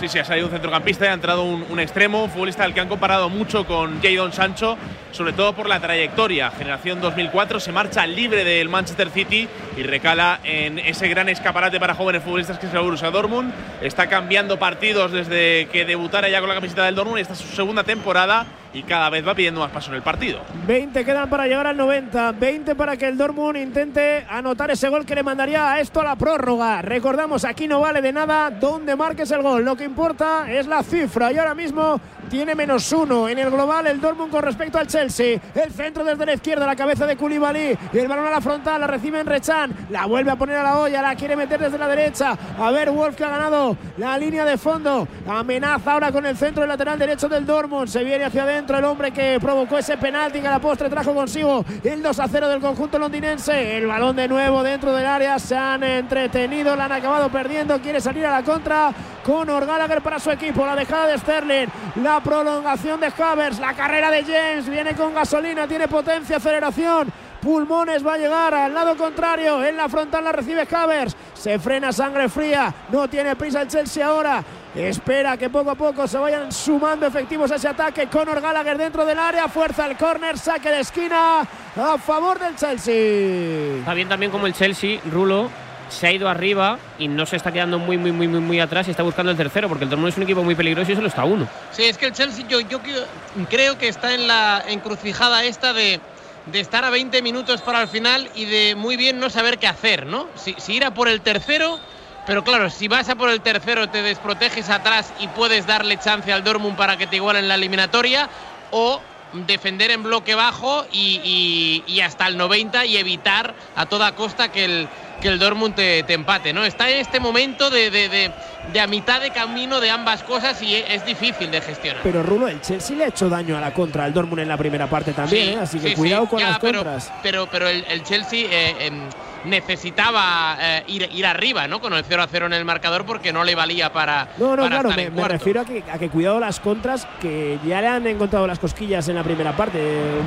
Sí, sí, ha salido un centrocampista y ha entrado un, extremo, futbolista al que han comparado mucho con Jadon Sancho, sobre todo por la trayectoria. Generación 2004 se marcha libre del Manchester City y recala en ese gran escaparate para jóvenes futbolistas que es el Borussia Dortmund. Está cambiando partidos desde que debutara ya con la camiseta del Dortmund. Esta es su segunda temporada y cada vez va pidiendo más paso en el partido. 20 quedan para llegar al 90. 20 para que el Dortmund intente anotar ese gol que le mandaría a esto a la prórroga. Recordamos, aquí no vale de nada donde marques el gol. Lo que importa es la cifra. Y ahora mismo tiene menos uno en el global el Dortmund con respecto al Chelsea. El centro desde la izquierda, la cabeza de Koulibaly. Y el balón a la frontal, la recibe en Rechan. La vuelve a poner a la olla, la quiere meter desde la derecha. A ver, Wolf que ha ganado la línea de fondo. Amenaza ahora con el centro del lateral derecho del Dortmund. Se viene hacia adentro el hombre que provocó ese penalti que a la postre trajo consigo el 2 a 0 del conjunto londinense. El balón de nuevo dentro del área. Se han entretenido, la han acabado perdiendo. Quiere salir a la contra con Gallagher para su equipo. La dejada de Sterling, la prolongación de Havers, la carrera de James. Viene con gasolina, tiene potencia, aceleración. Pulmones va a llegar al lado contrario. En la frontal la recibe Havers. Se frena sangre fría. No tiene prisa el Chelsea ahora. Espera que poco a poco se vayan sumando efectivos a ese ataque. Conor Gallagher dentro del área. Fuerza el córner. Saque de esquina a favor del Chelsea. Está bien también como el Chelsea, Rulo, se ha ido arriba y no se está quedando muy, muy, muy, muy, muy atrás y está buscando el tercero, porque el Dortmund es un equipo muy peligroso y solo está uno. Sí, es que el Chelsea yo, yo creo- creo que está en la encrucijada esta de, de estar a 20 minutos para el final y de muy bien no saber qué hacer, ¿no? Si, si ir a por el tercero, pero claro, si vas a por el tercero te desproteges atrás y puedes darle chance al Dortmund para que te igualen la eliminatoria o defender en bloque bajo y, y- y hasta el 90 y evitar a toda costa que el, que el Dortmund te, te empate, ¿no? Está en este momento de, de- de- de a mitad de camino de ambas cosas y es difícil de gestionar. Pero Rulo, el Chelsea le ha hecho daño a la contra al Dortmund en la primera parte también, Sí, ¿eh? así que sí, cuidado sí, con ya, las pero, contras. Pero, pero el, el Chelsea eh, em, necesitaba eh, ir, ir arriba, ¿no? Con el 0 a 0 en el marcador porque no le valía para. No, no, para claro, me, refiero a que, a que cuidado las contras, que ya le han encontrado las cosquillas en la primera parte,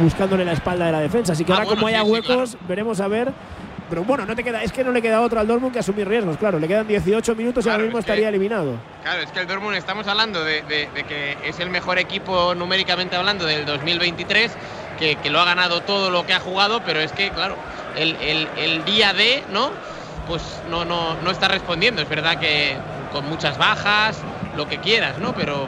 buscándole la espalda de la defensa. Así que Ah, ahora, bueno, como haya huecos, veremos a ver. Pero bueno, no te queda, es que no le queda otro al Dortmund que asumir riesgos, claro. Le quedan 18 minutos y ahora mismo es que- estaría eliminado. Claro, es que el Dortmund estamos hablando de, de- de que es el mejor equipo numéricamente hablando del 2023, que, que lo ha ganado todo lo que ha jugado, pero es que, claro, el, el- el día D, ¿no? Pues no, no, no está respondiendo. Es verdad que con muchas bajas, lo que quieras, ¿no? Pero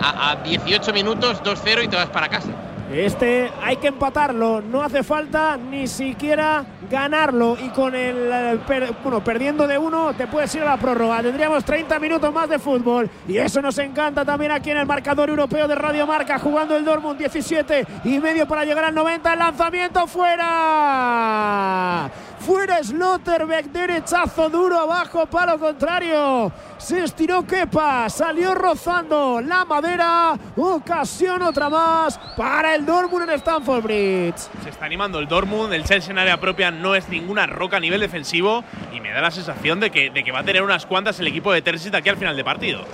a, a 18 minutos, 2-0 y te vas para casa. Este hay que empatarlo, no hace falta ni siquiera ganarlo y con el eh, bueno, perdiendo de uno te puedes ir a la prórroga. Tendríamos 30 minutos más de fútbol y eso nos encanta también aquí en el marcador europeo de Radio Marca jugando el Dortmund 17 y medio para llegar al 90. El lanzamiento fuera. Fuera Slotterbeck, derechazo duro abajo, palo contrario. Se estiró Kepa, salió rozando la madera. Ocasión otra más para el Dortmund en Stamford Bridge. Se está animando el Dortmund, el Chelsea en área propia no es ninguna roca a nivel defensivo y me da la sensación de que, de que va a tener unas cuantas el equipo de Terzic aquí al final de partido.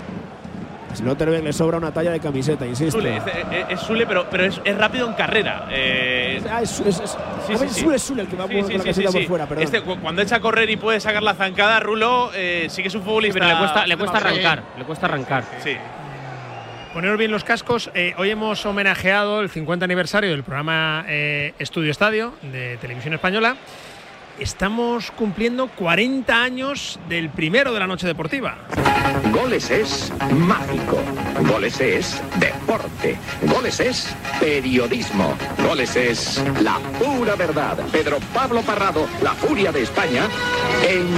Slotterbeck le sobra una talla de camiseta, insisto. Es, es- es Sule, pero, pero es, es rápido en carrera. Eh, Ah, es- es- es- sí, a sí, ver, sí. Sule es Sule el que va Sí, con sí, la sí, camiseta sí, por fuera, perdón. Este, cu- cuando echa a correr y puede sacar la zancada, Rulo eh, sí que es un futbolista. Pero le cuesta, le cuesta Sí. arrancar, le cuesta arrancar. Sí. Poneros bien los cascos. eh, hoy hemos homenajeado el 50 aniversario del programa eh, Estudio Estadio de Televisión Española. Estamos cumpliendo 40 años del primero de la noche deportiva. Goles es mágico. Goles es deporte. Goles es periodismo. Goles es la pura verdad. Pedro Pablo Parrado, la furia de España, en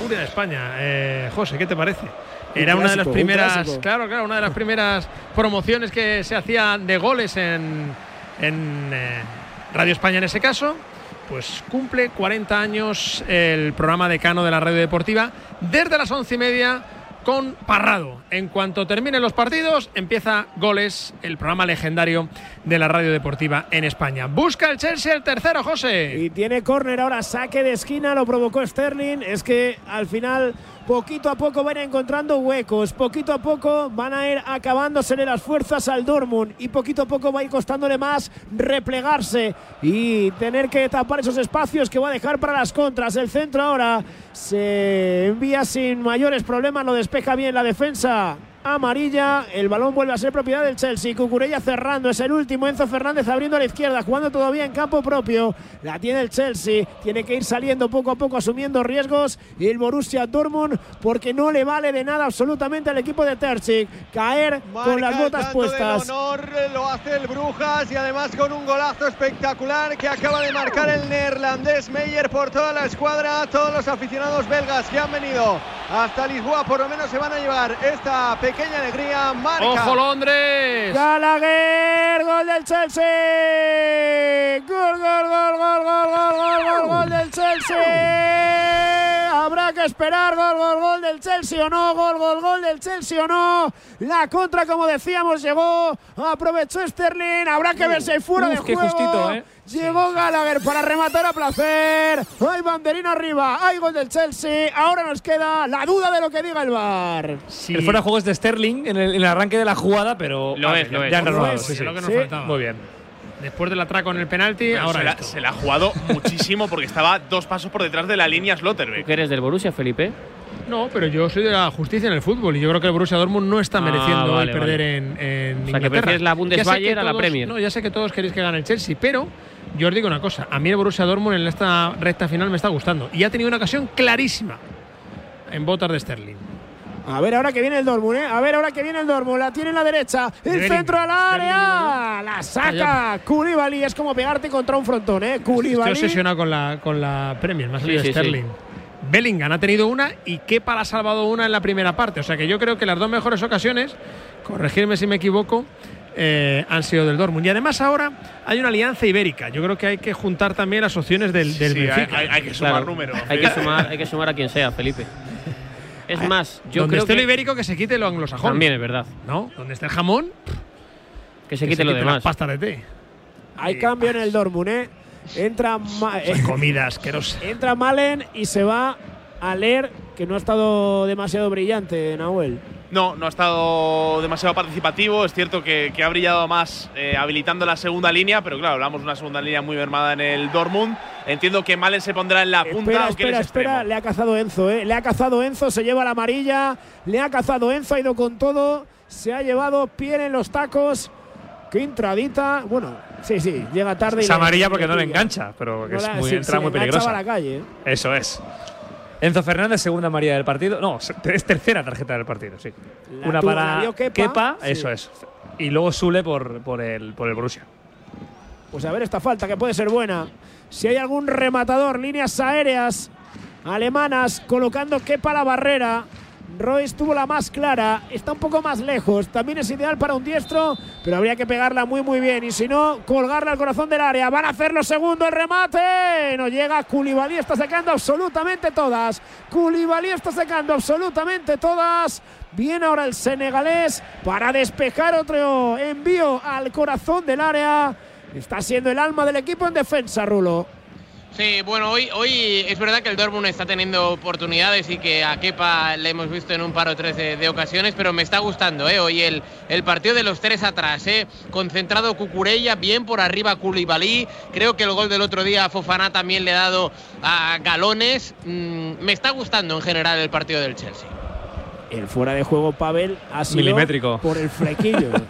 Furia de España. Eh, José, ¿qué te parece? Era una de las primeras, claro, claro, una de las primeras promociones que se hacían de goles en, en eh, Radio España en ese caso. Pues cumple 40 años el programa decano de la radio deportiva desde las once y media con Parrado. En cuanto terminen los partidos, empieza Goles, el programa legendario de la radio deportiva en España. Busca el Chelsea el tercero, José. Y tiene córner ahora, saque de esquina, lo provocó Sterling. Es que al final, poquito a poco van encontrando huecos, poquito a poco van a ir acabándosele las fuerzas al Dortmund y poquito a poco va a ir costándole más replegarse y tener que tapar esos espacios que va a dejar para las contras. El centro ahora se envía sin mayores problemas, lo despeja bien la defensa amarilla. El balón vuelve a ser propiedad del Chelsea. Cucurella cerrando, es el último. Enzo Fernández abriendo a la izquierda, jugando todavía en campo propio. La tiene el Chelsea. Tiene que ir saliendo poco a poco, asumiendo riesgos. Y el Borussia Dortmund, porque no le vale de nada absolutamente al equipo de Terzic caer con las botas puestas. honor, lo hace el Brujas y además con un golazo espectacular que acaba de marcar el neerlandés Meyer por toda la escuadra. Todos los aficionados belgas que han venido hasta Lisboa por lo menos se van a llevar esta pequeña alegría. Marca. ¡Ojo Londres! Gallagher, gol del Chelsea. Gol, gol, gol, gol, gol, gol, gol, gol, gol del Chelsea. Que esperar gol, gol, gol del Chelsea o no, gol, gol, gol del Chelsea o no. La contra, como decíamos, llegó, aprovechó Sterling. Habrá que ver si hay fuera de Uf, qué juego. justito, ¿eh? Llegó Gallagher para rematar a placer. Hay banderina arriba, hay gol del Chelsea. Ahora nos queda la duda de lo que diga el VAR. El fuera de juego es de Sterling en el, en el arranque de la jugada, pero. Lo es, lo ya es. han Lo renovado, es, sí, es sí. lo que nos Sí. faltaba. Muy bien. Después del atraco en el penalti, Pero ahora se, la, se la ha jugado muchísimo porque estaba dos pasos por detrás de la línea Slotterbeck. ¿Tú que eres del Borussia, Felipe? No, pero yo soy de la justicia en el fútbol y yo creo que el Borussia Dortmund no está Ah, mereciendo hoy vale, perder vale. en, en O sea, que Inglaterra. prefieres la Ya sé Bundesliga que a la todos- Premier. No, ya sé que todos queréis que gane el Chelsea, pero yo os digo una cosa. A mí el Borussia Dortmund en esta recta final me está gustando y ha tenido una ocasión clarísima en botas de Sterling. A ver ahora que viene el Dortmund, ¿eh? A ver ahora que viene el Dortmund. La tiene en la derecha. El centro al área. La saca. Koulibaly. Es como pegarte contra un frontón, ¿eh? Estoy Koulibaly. obsesionado con la, con la Premier, me ha salido Sí, sí, Sterling. Bellingham ha tenido una y Kepa la ha salvado una en la primera parte. O sea que yo creo que las dos mejores ocasiones, corregirme si me equivoco, eh, han sido del Dortmund. Y además ahora hay una alianza ibérica. Yo creo que hay que juntar también las opciones del, del Sí, hay, Benfica. hay- hay que sumar Claro, números. Hay que, sumar, hay que sumar a quien sea, Felipe. Es más, yo Donde creo esté que lo ibérico que se quite lo anglosajón. también es verdad. ¿No? Donde esté el jamón, Que se que quite lo las demás. pastas de té. Hay cambio en el Dortmund, ¿eh? Entra, Ma- eh, Comida asquerosa. entra Malen y se va a leer que no ha estado demasiado brillante, Nahuel. No, no ha estado demasiado participativo. Es cierto que, que ha brillado más eh, habilitando la segunda línea, pero claro, hablamos de una segunda línea muy mermada en el Dortmund. Entiendo que Malen se pondrá en la punta, Espera, espera, es espera. Le ha cazado Enzo, ¿eh? Le ha cazado Enzo, se lleva la amarilla. Le ha cazado Enzo, ha ido con todo. Se ha llevado piel en los tacos. Qué entradita. Bueno, sí, sí, llega tarde. y Es le- amarilla porque no le engancha, pero que No es la- muy, sí, entrada sí, muy la echaba peligrosa. a la calle. ¿eh? Eso es. Enzo Fernández, segunda amarilla del partido. No, es tercera tarjeta del partido, sí. La Una para Kepa, sí. eso es. Y luego Sule por, por, el, por el Borussia. Pues a ver esta falta que puede ser buena. Si hay algún rematador, líneas aéreas alemanas colocando Kepa la barrera. Royce tuvo la más clara, está un poco más lejos, también es ideal para un diestro, pero habría que pegarla muy muy bien y si no, colgarla al corazón del área. Van a hacerlo segundo el remate. No llega, Koulibaly está sacando absolutamente todas. Koulibaly está sacando absolutamente todas. Viene ahora el senegalés para despejar otro envío al corazón del área. Está siendo el alma del equipo en defensa, Rulo. Sí, bueno, hoy, hoy es verdad que el Dortmund está teniendo oportunidades y que a Kepa le hemos visto en un par o tres de, de ocasiones, pero me está gustando ¿eh? hoy el, el partido de los tres atrás. ¿eh? Concentrado Cucurella, bien por arriba Koulibaly. Creo que el gol del otro día a Fofana también le ha dado a galones. Mm, me está gustando en general el partido del Chelsea. El fuera de juego Pavel ha sido Milimétrico. por el flequillo.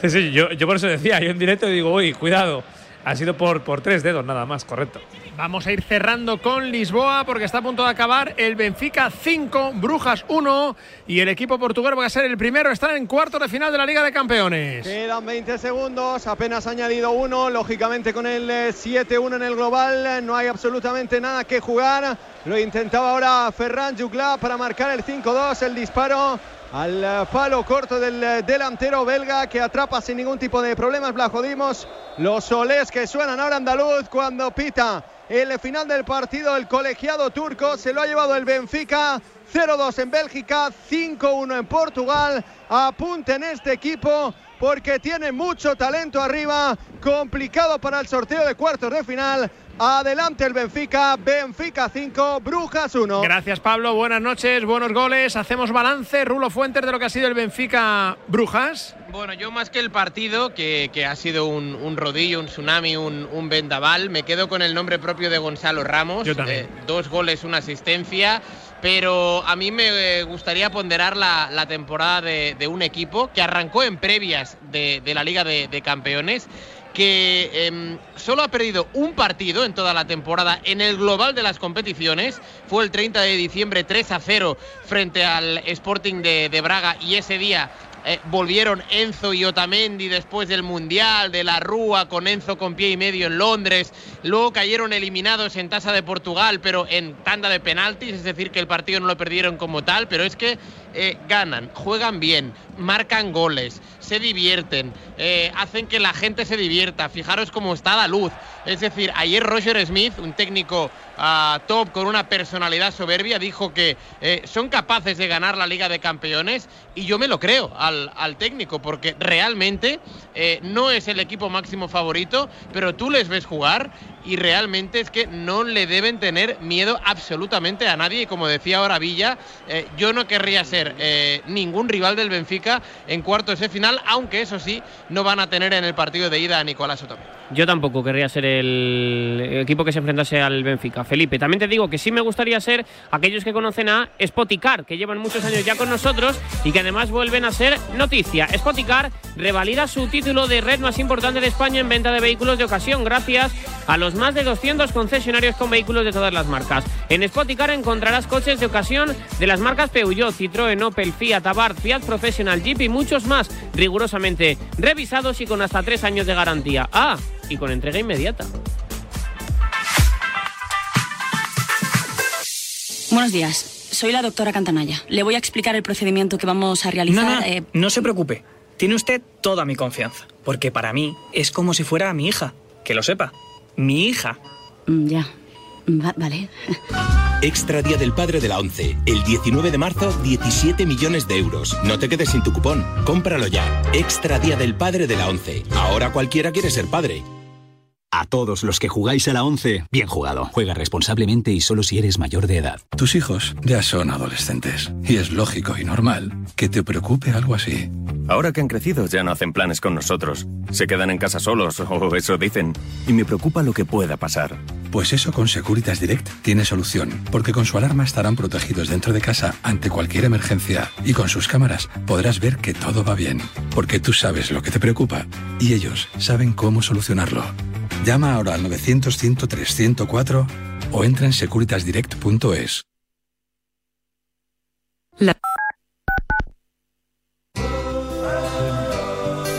Sí, sí, yo, yo por eso decía, yo en directo digo, uy, cuidado. Ha sido por, por tres dedos nada más, correcto. Vamos a ir cerrando con Lisboa porque está a punto de acabar el Benfica 5, Brujas 1 y el equipo portugués va a ser el primero, está en cuartos de final de la Liga de Campeones. Quedan 20 segundos, apenas ha añadido uno, lógicamente con el eh, 7-1 en el global eh, no hay absolutamente nada que jugar. Lo intentaba ahora Ferran Jugla para marcar el 5-2, el disparo al palo corto del delantero belga que atrapa sin ningún tipo de problemas. Blajodimos los solés que suenan ahora andaluz cuando pita el final del partido. El colegiado turco se lo ha llevado el Benfica. 0-2 en Bélgica, 5-1 en Portugal. Apunten este equipo porque tiene mucho talento arriba. Complicado para el sorteo de cuartos de final. Adelante el Benfica, Benfica 5, Brujas 1. Gracias Pablo, buenas noches, buenos goles. Hacemos balance, Rulo Fuentes, de lo que ha sido el Benfica Brujas. Bueno, yo más que el partido, que, que ha sido un, un, rodillo, un tsunami, un, un, vendaval, me quedo con el nombre propio de Gonzalo Ramos. Yo también. Eh, dos goles, una asistencia. Pero a mí me gustaría ponderar la, la temporada de, de, un equipo que arrancó en previas de, de la Liga de, de Campeones que eh, solo ha perdido un partido en toda la temporada en el global de las competiciones. Fue el 30 de diciembre 3 a 0 frente al Sporting de, de Braga y ese día eh, volvieron Enzo y Otamendi después del Mundial, de la Rúa, con Enzo con pie y medio en Londres. Luego cayeron eliminados en tasa de Portugal, pero en tanda de penaltis, es decir, que el partido no lo perdieron como tal, pero es que eh, ganan, juegan bien, marcan goles, se divierten, eh, hacen que la gente se divierta. Fijaros cómo está la luz. Es decir, ayer Roger Smith, un técnico uh, top con una personalidad soberbia, dijo que eh, son capaces de ganar la Liga de Campeones y yo me lo creo al, al técnico porque realmente eh, no es el equipo máximo favorito, pero tú les ves jugar y realmente es que no le deben tener miedo absolutamente a nadie y como decía ahora Villa, eh, yo no querría ser ningún rival del Benfica en cuartos de final, aunque eso sí, no van a tener en el partido de ida a Nicolás Otamendi. Yo tampoco querría ser el equipo que se enfrentase al Benfica. Felipe, también te digo que sí me gustaría ser aquellos que conocen a Spoticar, que llevan muchos años ya con nosotros y que además vuelven a ser noticia. Spoticar revalida su título de red más importante de España en venta de vehículos de ocasión gracias a los más de 200 concesionarios con vehículos de todas las marcas. En Spoticar encontrarás coches de ocasión de las marcas Peugeot, Citroën, Opel, Fiat, Abarth, Fiat Professional, Jeep y muchos más, rigurosamente revisados y con hasta tres años de garantía. Ah, y con entrega inmediata. Buenos días, soy la doctora Cantanaya. Le voy a explicar el procedimiento que vamos a realizar. No, no, eh... no se preocupe. Tiene usted toda mi confianza, porque para mí es como si fuera mi hija. Que lo sepa. Mi hija. Mm, ya. Va vale. Extra Día del Padre de la ONCE. El 19 de marzo, 17 millones de euros. No te quedes sin tu cupón. Cómpralo ya. Extra Día del Padre de la ONCE. Ahora cualquiera quiere ser padre. A todos los que jugáis a la 11, bien jugado. Juega responsablemente y solo si eres mayor de edad. Tus hijos ya son adolescentes y es lógico y normal que te preocupe algo así. Ahora que han crecido ya no hacen planes con nosotros. Se quedan en casa solos o eso dicen. Y me preocupa lo que pueda pasar. Pues eso con Securitas Direct tiene solución, porque con su alarma estarán protegidos dentro de casa ante cualquier emergencia y con sus cámaras podrás ver que todo va bien, porque tú sabes lo que te preocupa y ellos saben cómo solucionarlo. Llama ahora al 900-103-104 o entra en securitasdirect.es. La...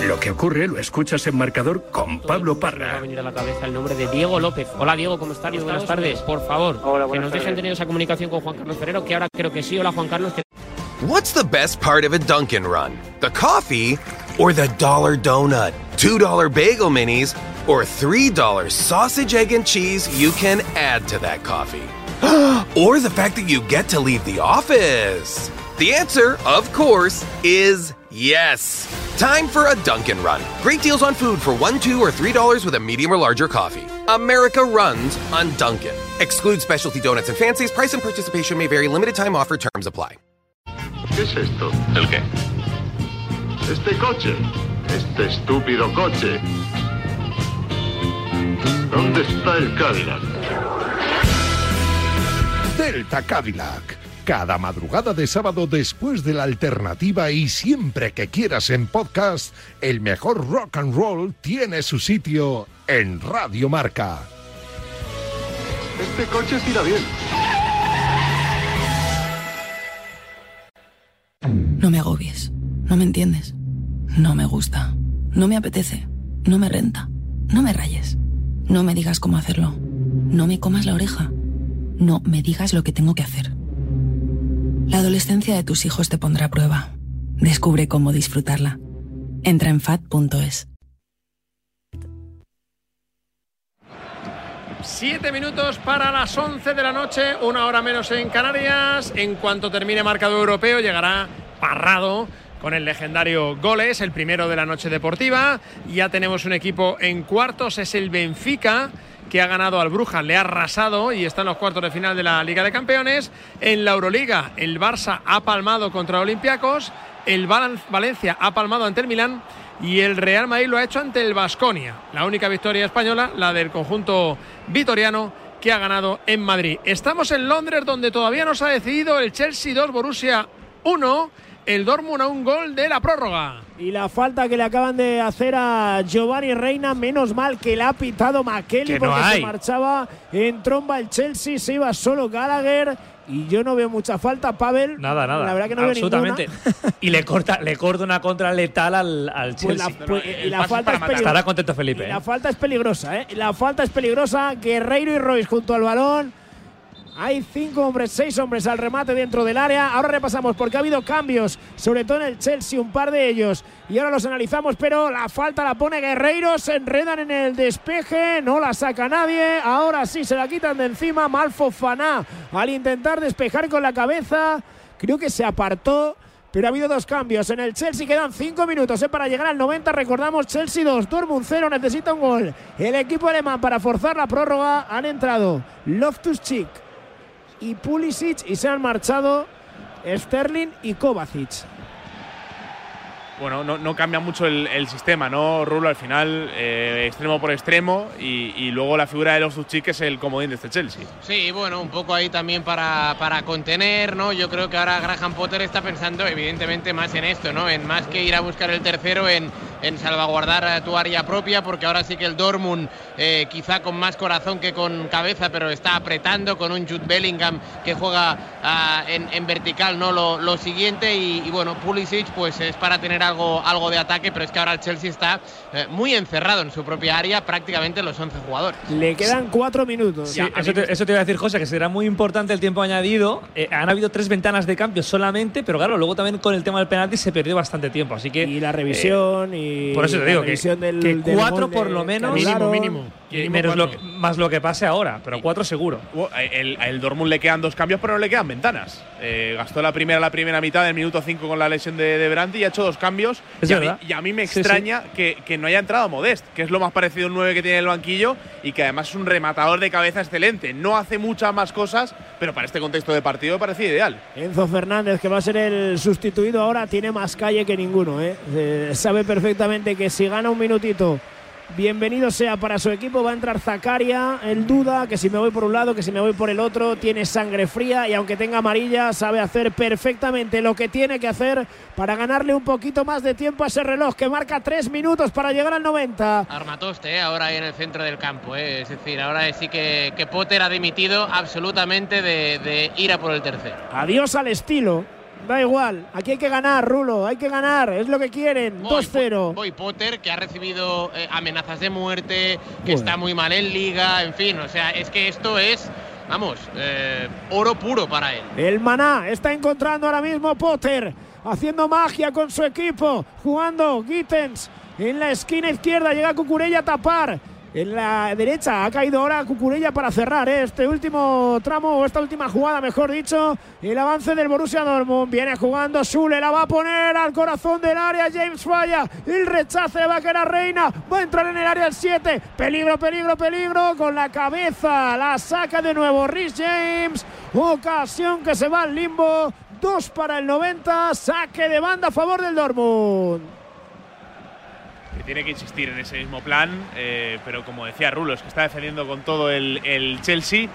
Lo que ocurre lo escuchas en marcador con Pablo Parra. Me ha venido a la cabeza el nombre de Diego López. Hola Diego, ¿cómo estás? Buenas tardes. Por favor, Hola, que nos dejen tener esa comunicación con Juan Carlos Ferrero, que ahora creo que sí. Hola Juan Carlos. que- What's the best part of a Dunkin' run? The coffee or the dollar donut? $2 bagel minis or $3 sausage, egg, and cheese you can add to that coffee? or the fact that you get to leave the office? The answer, of course, is yes. Time for a Dunkin' run. Great deals on food for one, two, or three dollars with a medium or larger coffee. America runs on Dunkin'. Exclude specialty donuts and fancies. Price and participation may vary. Limited time offer. Terms apply. ¿Qué es esto? ¿El qué? Este coche. Este estúpido coche. ¿Dónde está el Cadillac? Delta Cadillac. Cada madrugada de sábado después de la alternativa y siempre que quieras en podcast, el mejor rock and roll tiene su sitio en Radio Marca. Este coche tira bien. No me agobies. No me entiendes. No me gusta. No me apetece. No me renta. No me rayes. No me digas cómo hacerlo. No me comas la oreja. No me digas lo que tengo que hacer. La adolescencia de tus hijos te pondrá a prueba. Descubre cómo disfrutarla. Entra en fat.es. Siete minutos para las 11 de la noche, una hora menos en Canarias. En cuanto termine marcado europeo, llegará Parrado con el legendario Goles, el primero de la noche deportiva. Ya tenemos un equipo en cuartos, es el Benfica que ha ganado al Brujas, le ha arrasado y está en los cuartos de final de la Liga de Campeones. En la Euroliga, el Barça ha palmado contra Olympiacos, el Valencia ha palmado ante el Milán y el Real Madrid lo ha hecho ante el Vasconia. La única victoria española, la del conjunto vitoriano que ha ganado en Madrid. Estamos en Londres donde todavía no se ha decidido el Chelsea 2 Borussia 1 el Dortmund a un gol de la prórroga. Y la falta que le acaban de hacer a Giovanni Reina, menos mal que le ha pitado McKelly porque se marchaba en tromba el Chelsea, se iba solo Gallagher. Y yo no veo mucha falta, Pavel. Nada, nada. La verdad que no Absolutamente. veo ninguna. y le corta, le corta una contra letal al, al Pues Chelsea. la, pues- y la falta es peligrosa. Estará contento Felipe. Y ¿eh? La falta es peligrosa, ¿eh? La falta es peligrosa. Guerreiro y Royce junto al balón. Hay cinco hombres, seis hombres al remate dentro del área. Ahora repasamos porque ha habido cambios, sobre todo en el Chelsea, un par de ellos. Y ahora los analizamos, pero la falta la pone Guerreiro. Se enredan en el despeje, no la saca nadie. Ahora sí se la quitan de encima. Malfo Faná al intentar despejar con la cabeza. Creo que se apartó. Pero ha habido dos cambios. En el Chelsea quedan cinco minutos ¿eh? para llegar al 90. Recordamos, Chelsea 2, Dortmund 0, necesita un gol. El equipo alemán para forzar la prórroga han entrado Loftus-Cheek y Pulisic y se han marchado Sterling y Kovacic. Bueno, no, no cambia mucho el, sistema, ¿no, Rulo? Al final, eh, extremo por extremo y, luego la figura de los Zuchik que es el comodín de este Chelsea. Sí, bueno, un poco ahí también para, para contener, ¿no? Yo creo que ahora Graham Potter está pensando evidentemente más en esto, ¿no? En más que ir a buscar el tercero, en, en salvaguardar a tu área propia, porque ahora sí que el Dortmund, eh, quizá con más corazón que con cabeza, pero está apretando con un Jude Bellingham que juega ah, en, vertical, ¿no? Lo, lo siguiente y, y, bueno, Pulisic pues es para tener algo, algo de ataque, pero es que ahora el Chelsea está eh, muy encerrado en su propia área, prácticamente los 11 jugadores. Le quedan cuatro minutos. Sí, eso, te, eso te iba a decir, José, que será muy importante el tiempo añadido. Eh, han habido tres ventanas de cambio solamente, pero claro, luego también con el tema del penalti se perdió bastante tiempo. Así que. Y la revisión y. Por eso te digo que, del- que del cuatro por lo menos. Mínimo, mínimo menos lo que- más lo que pase ahora, pero cuatro seguro. El, el Dortmund le quedan dos cambios, pero no le quedan ventanas. Eh, gastó la primera la primera mitad del minuto 5 con la lesión de, de Brandt y ha hecho dos cambios. Es y, a mí, verdad. y a mí me Sí, sí. extraña Que, que no haya entrado Modest, que es lo más parecido a un 9 que tiene en el banquillo y que además es un rematador de cabeza excelente. No hace muchas más cosas, pero para este contexto de partido me parecía ideal. Enzo Fernández, que va a ser el sustituido ahora, tiene más calle que ninguno. ¿eh? Eh, sabe perfectamente que si gana un minutito, bienvenido sea para su equipo. Va a entrar Zacaria, él duda que si me voy por un lado, que si me voy por el otro, tiene sangre fría y aunque tenga amarilla, sabe hacer perfectamente lo que tiene que hacer para ganarle un poquito más de tiempo a ese reloj que marca tres minutos para llegar al 90. Armatoste, ¿eh? ahora ahí en el centro del campo. ¿eh? Es decir, ahora sí que, que Potter ha dimitido absolutamente de, de ir a por el tercero. Adiós al estilo. Da igual, aquí hay que ganar, Rulo, hay que ganar, es lo que quieren. 2-0. Boy Potter, que ha recibido eh, amenazas de muerte, que está muy mal en liga, en fin, o sea, es que esto es, vamos, eh, oro puro para él. El Maná está encontrando ahora mismo Potter, haciendo magia con su equipo, jugando Gittens en la esquina izquierda, llega Cucurella a tapar. En la derecha ha caído ahora Cucurella para cerrar ¿eh? este último tramo o esta última jugada, mejor dicho. El avance del Borussia Dortmund viene jugando Sule, la va a poner al corazón del área. James falla, el rechace va a quedar Reina, va a entrar en el área el 7. Peligro, peligro, peligro. Con la cabeza la saca de nuevo Rhys James. Ocasión que se va al limbo. Dos para el 90. Saque de banda a favor del Dortmund. Tiene que insistir en ese mismo plan, eh, pero como decía Rulo, es que está defendiendo con todo el Chelsea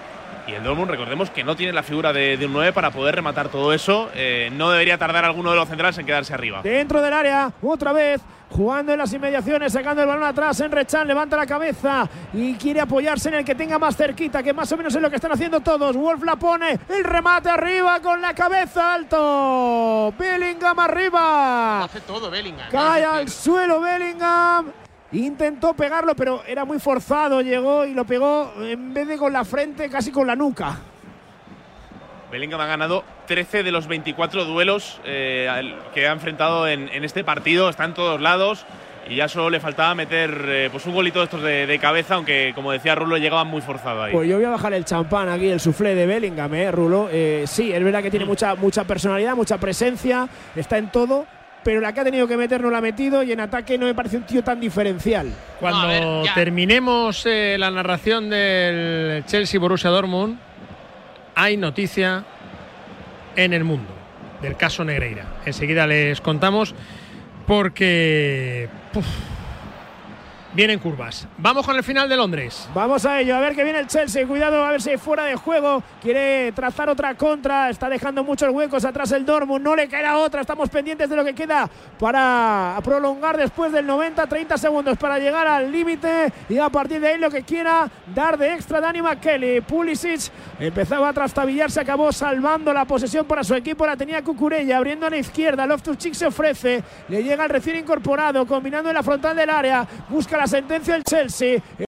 Y el Dortmund, recordemos que no tiene la figura de, de un 9 para poder rematar todo eso. Eh, no debería tardar alguno de los centrales en quedarse arriba. Dentro del área, otra vez, jugando en las inmediaciones, sacando el balón atrás. En Rechan levanta la cabeza y quiere apoyarse en el que tenga más cerquita, que más o menos es lo que están haciendo todos. Wolf la pone, el remate arriba con la cabeza alto. Bellingham arriba. Hace todo Bellingham. Cae al suelo Bellingham. Intentó pegarlo, pero era muy forzado. Llegó y lo pegó en vez de con la frente, casi con la nuca. Bellingham ha ganado 13 de los 24 duelos eh, que ha enfrentado en, en este partido. Está en todos lados y ya solo le faltaba meter eh, pues un golito de estos de, de cabeza, aunque como decía Rulo llegaba muy forzado ahí. Pues yo voy a bajar el champán aquí, el suflé de Bellingham, ¿eh, Rulo? Eh, sí, es verdad que tiene mucha, mucha personalidad, mucha presencia, está en todo, pero la que ha tenido que meter no la ha metido y en ataque no me parece un tío tan diferencial. Cuando terminemos eh, la narración del Chelsea Borussia Dortmund, hay noticia en el mundo del caso Negreira. Enseguida les contamos porque puf, vienen curvas. Vamos con el final de Londres. Vamos a ello, a ver que viene el Chelsea, cuidado, a ver si fuera de juego, quiere trazar otra contra, está dejando muchos huecos atrás el Dortmund, no le queda otra, estamos pendientes de lo que queda para prolongar después del 90, 30 segundos para llegar al límite. Y a partir de ahí lo que quiera dar de extra Dani McKelly. Pulisic empezaba a trastabillarse, acabó salvando la posesión para su equipo, la tenía Cucurella abriendo a la izquierda, Loftus-Cheek se ofrece, le llega el recién incorporado, combinando en la frontal del área, busca la sentencia el Chelsea.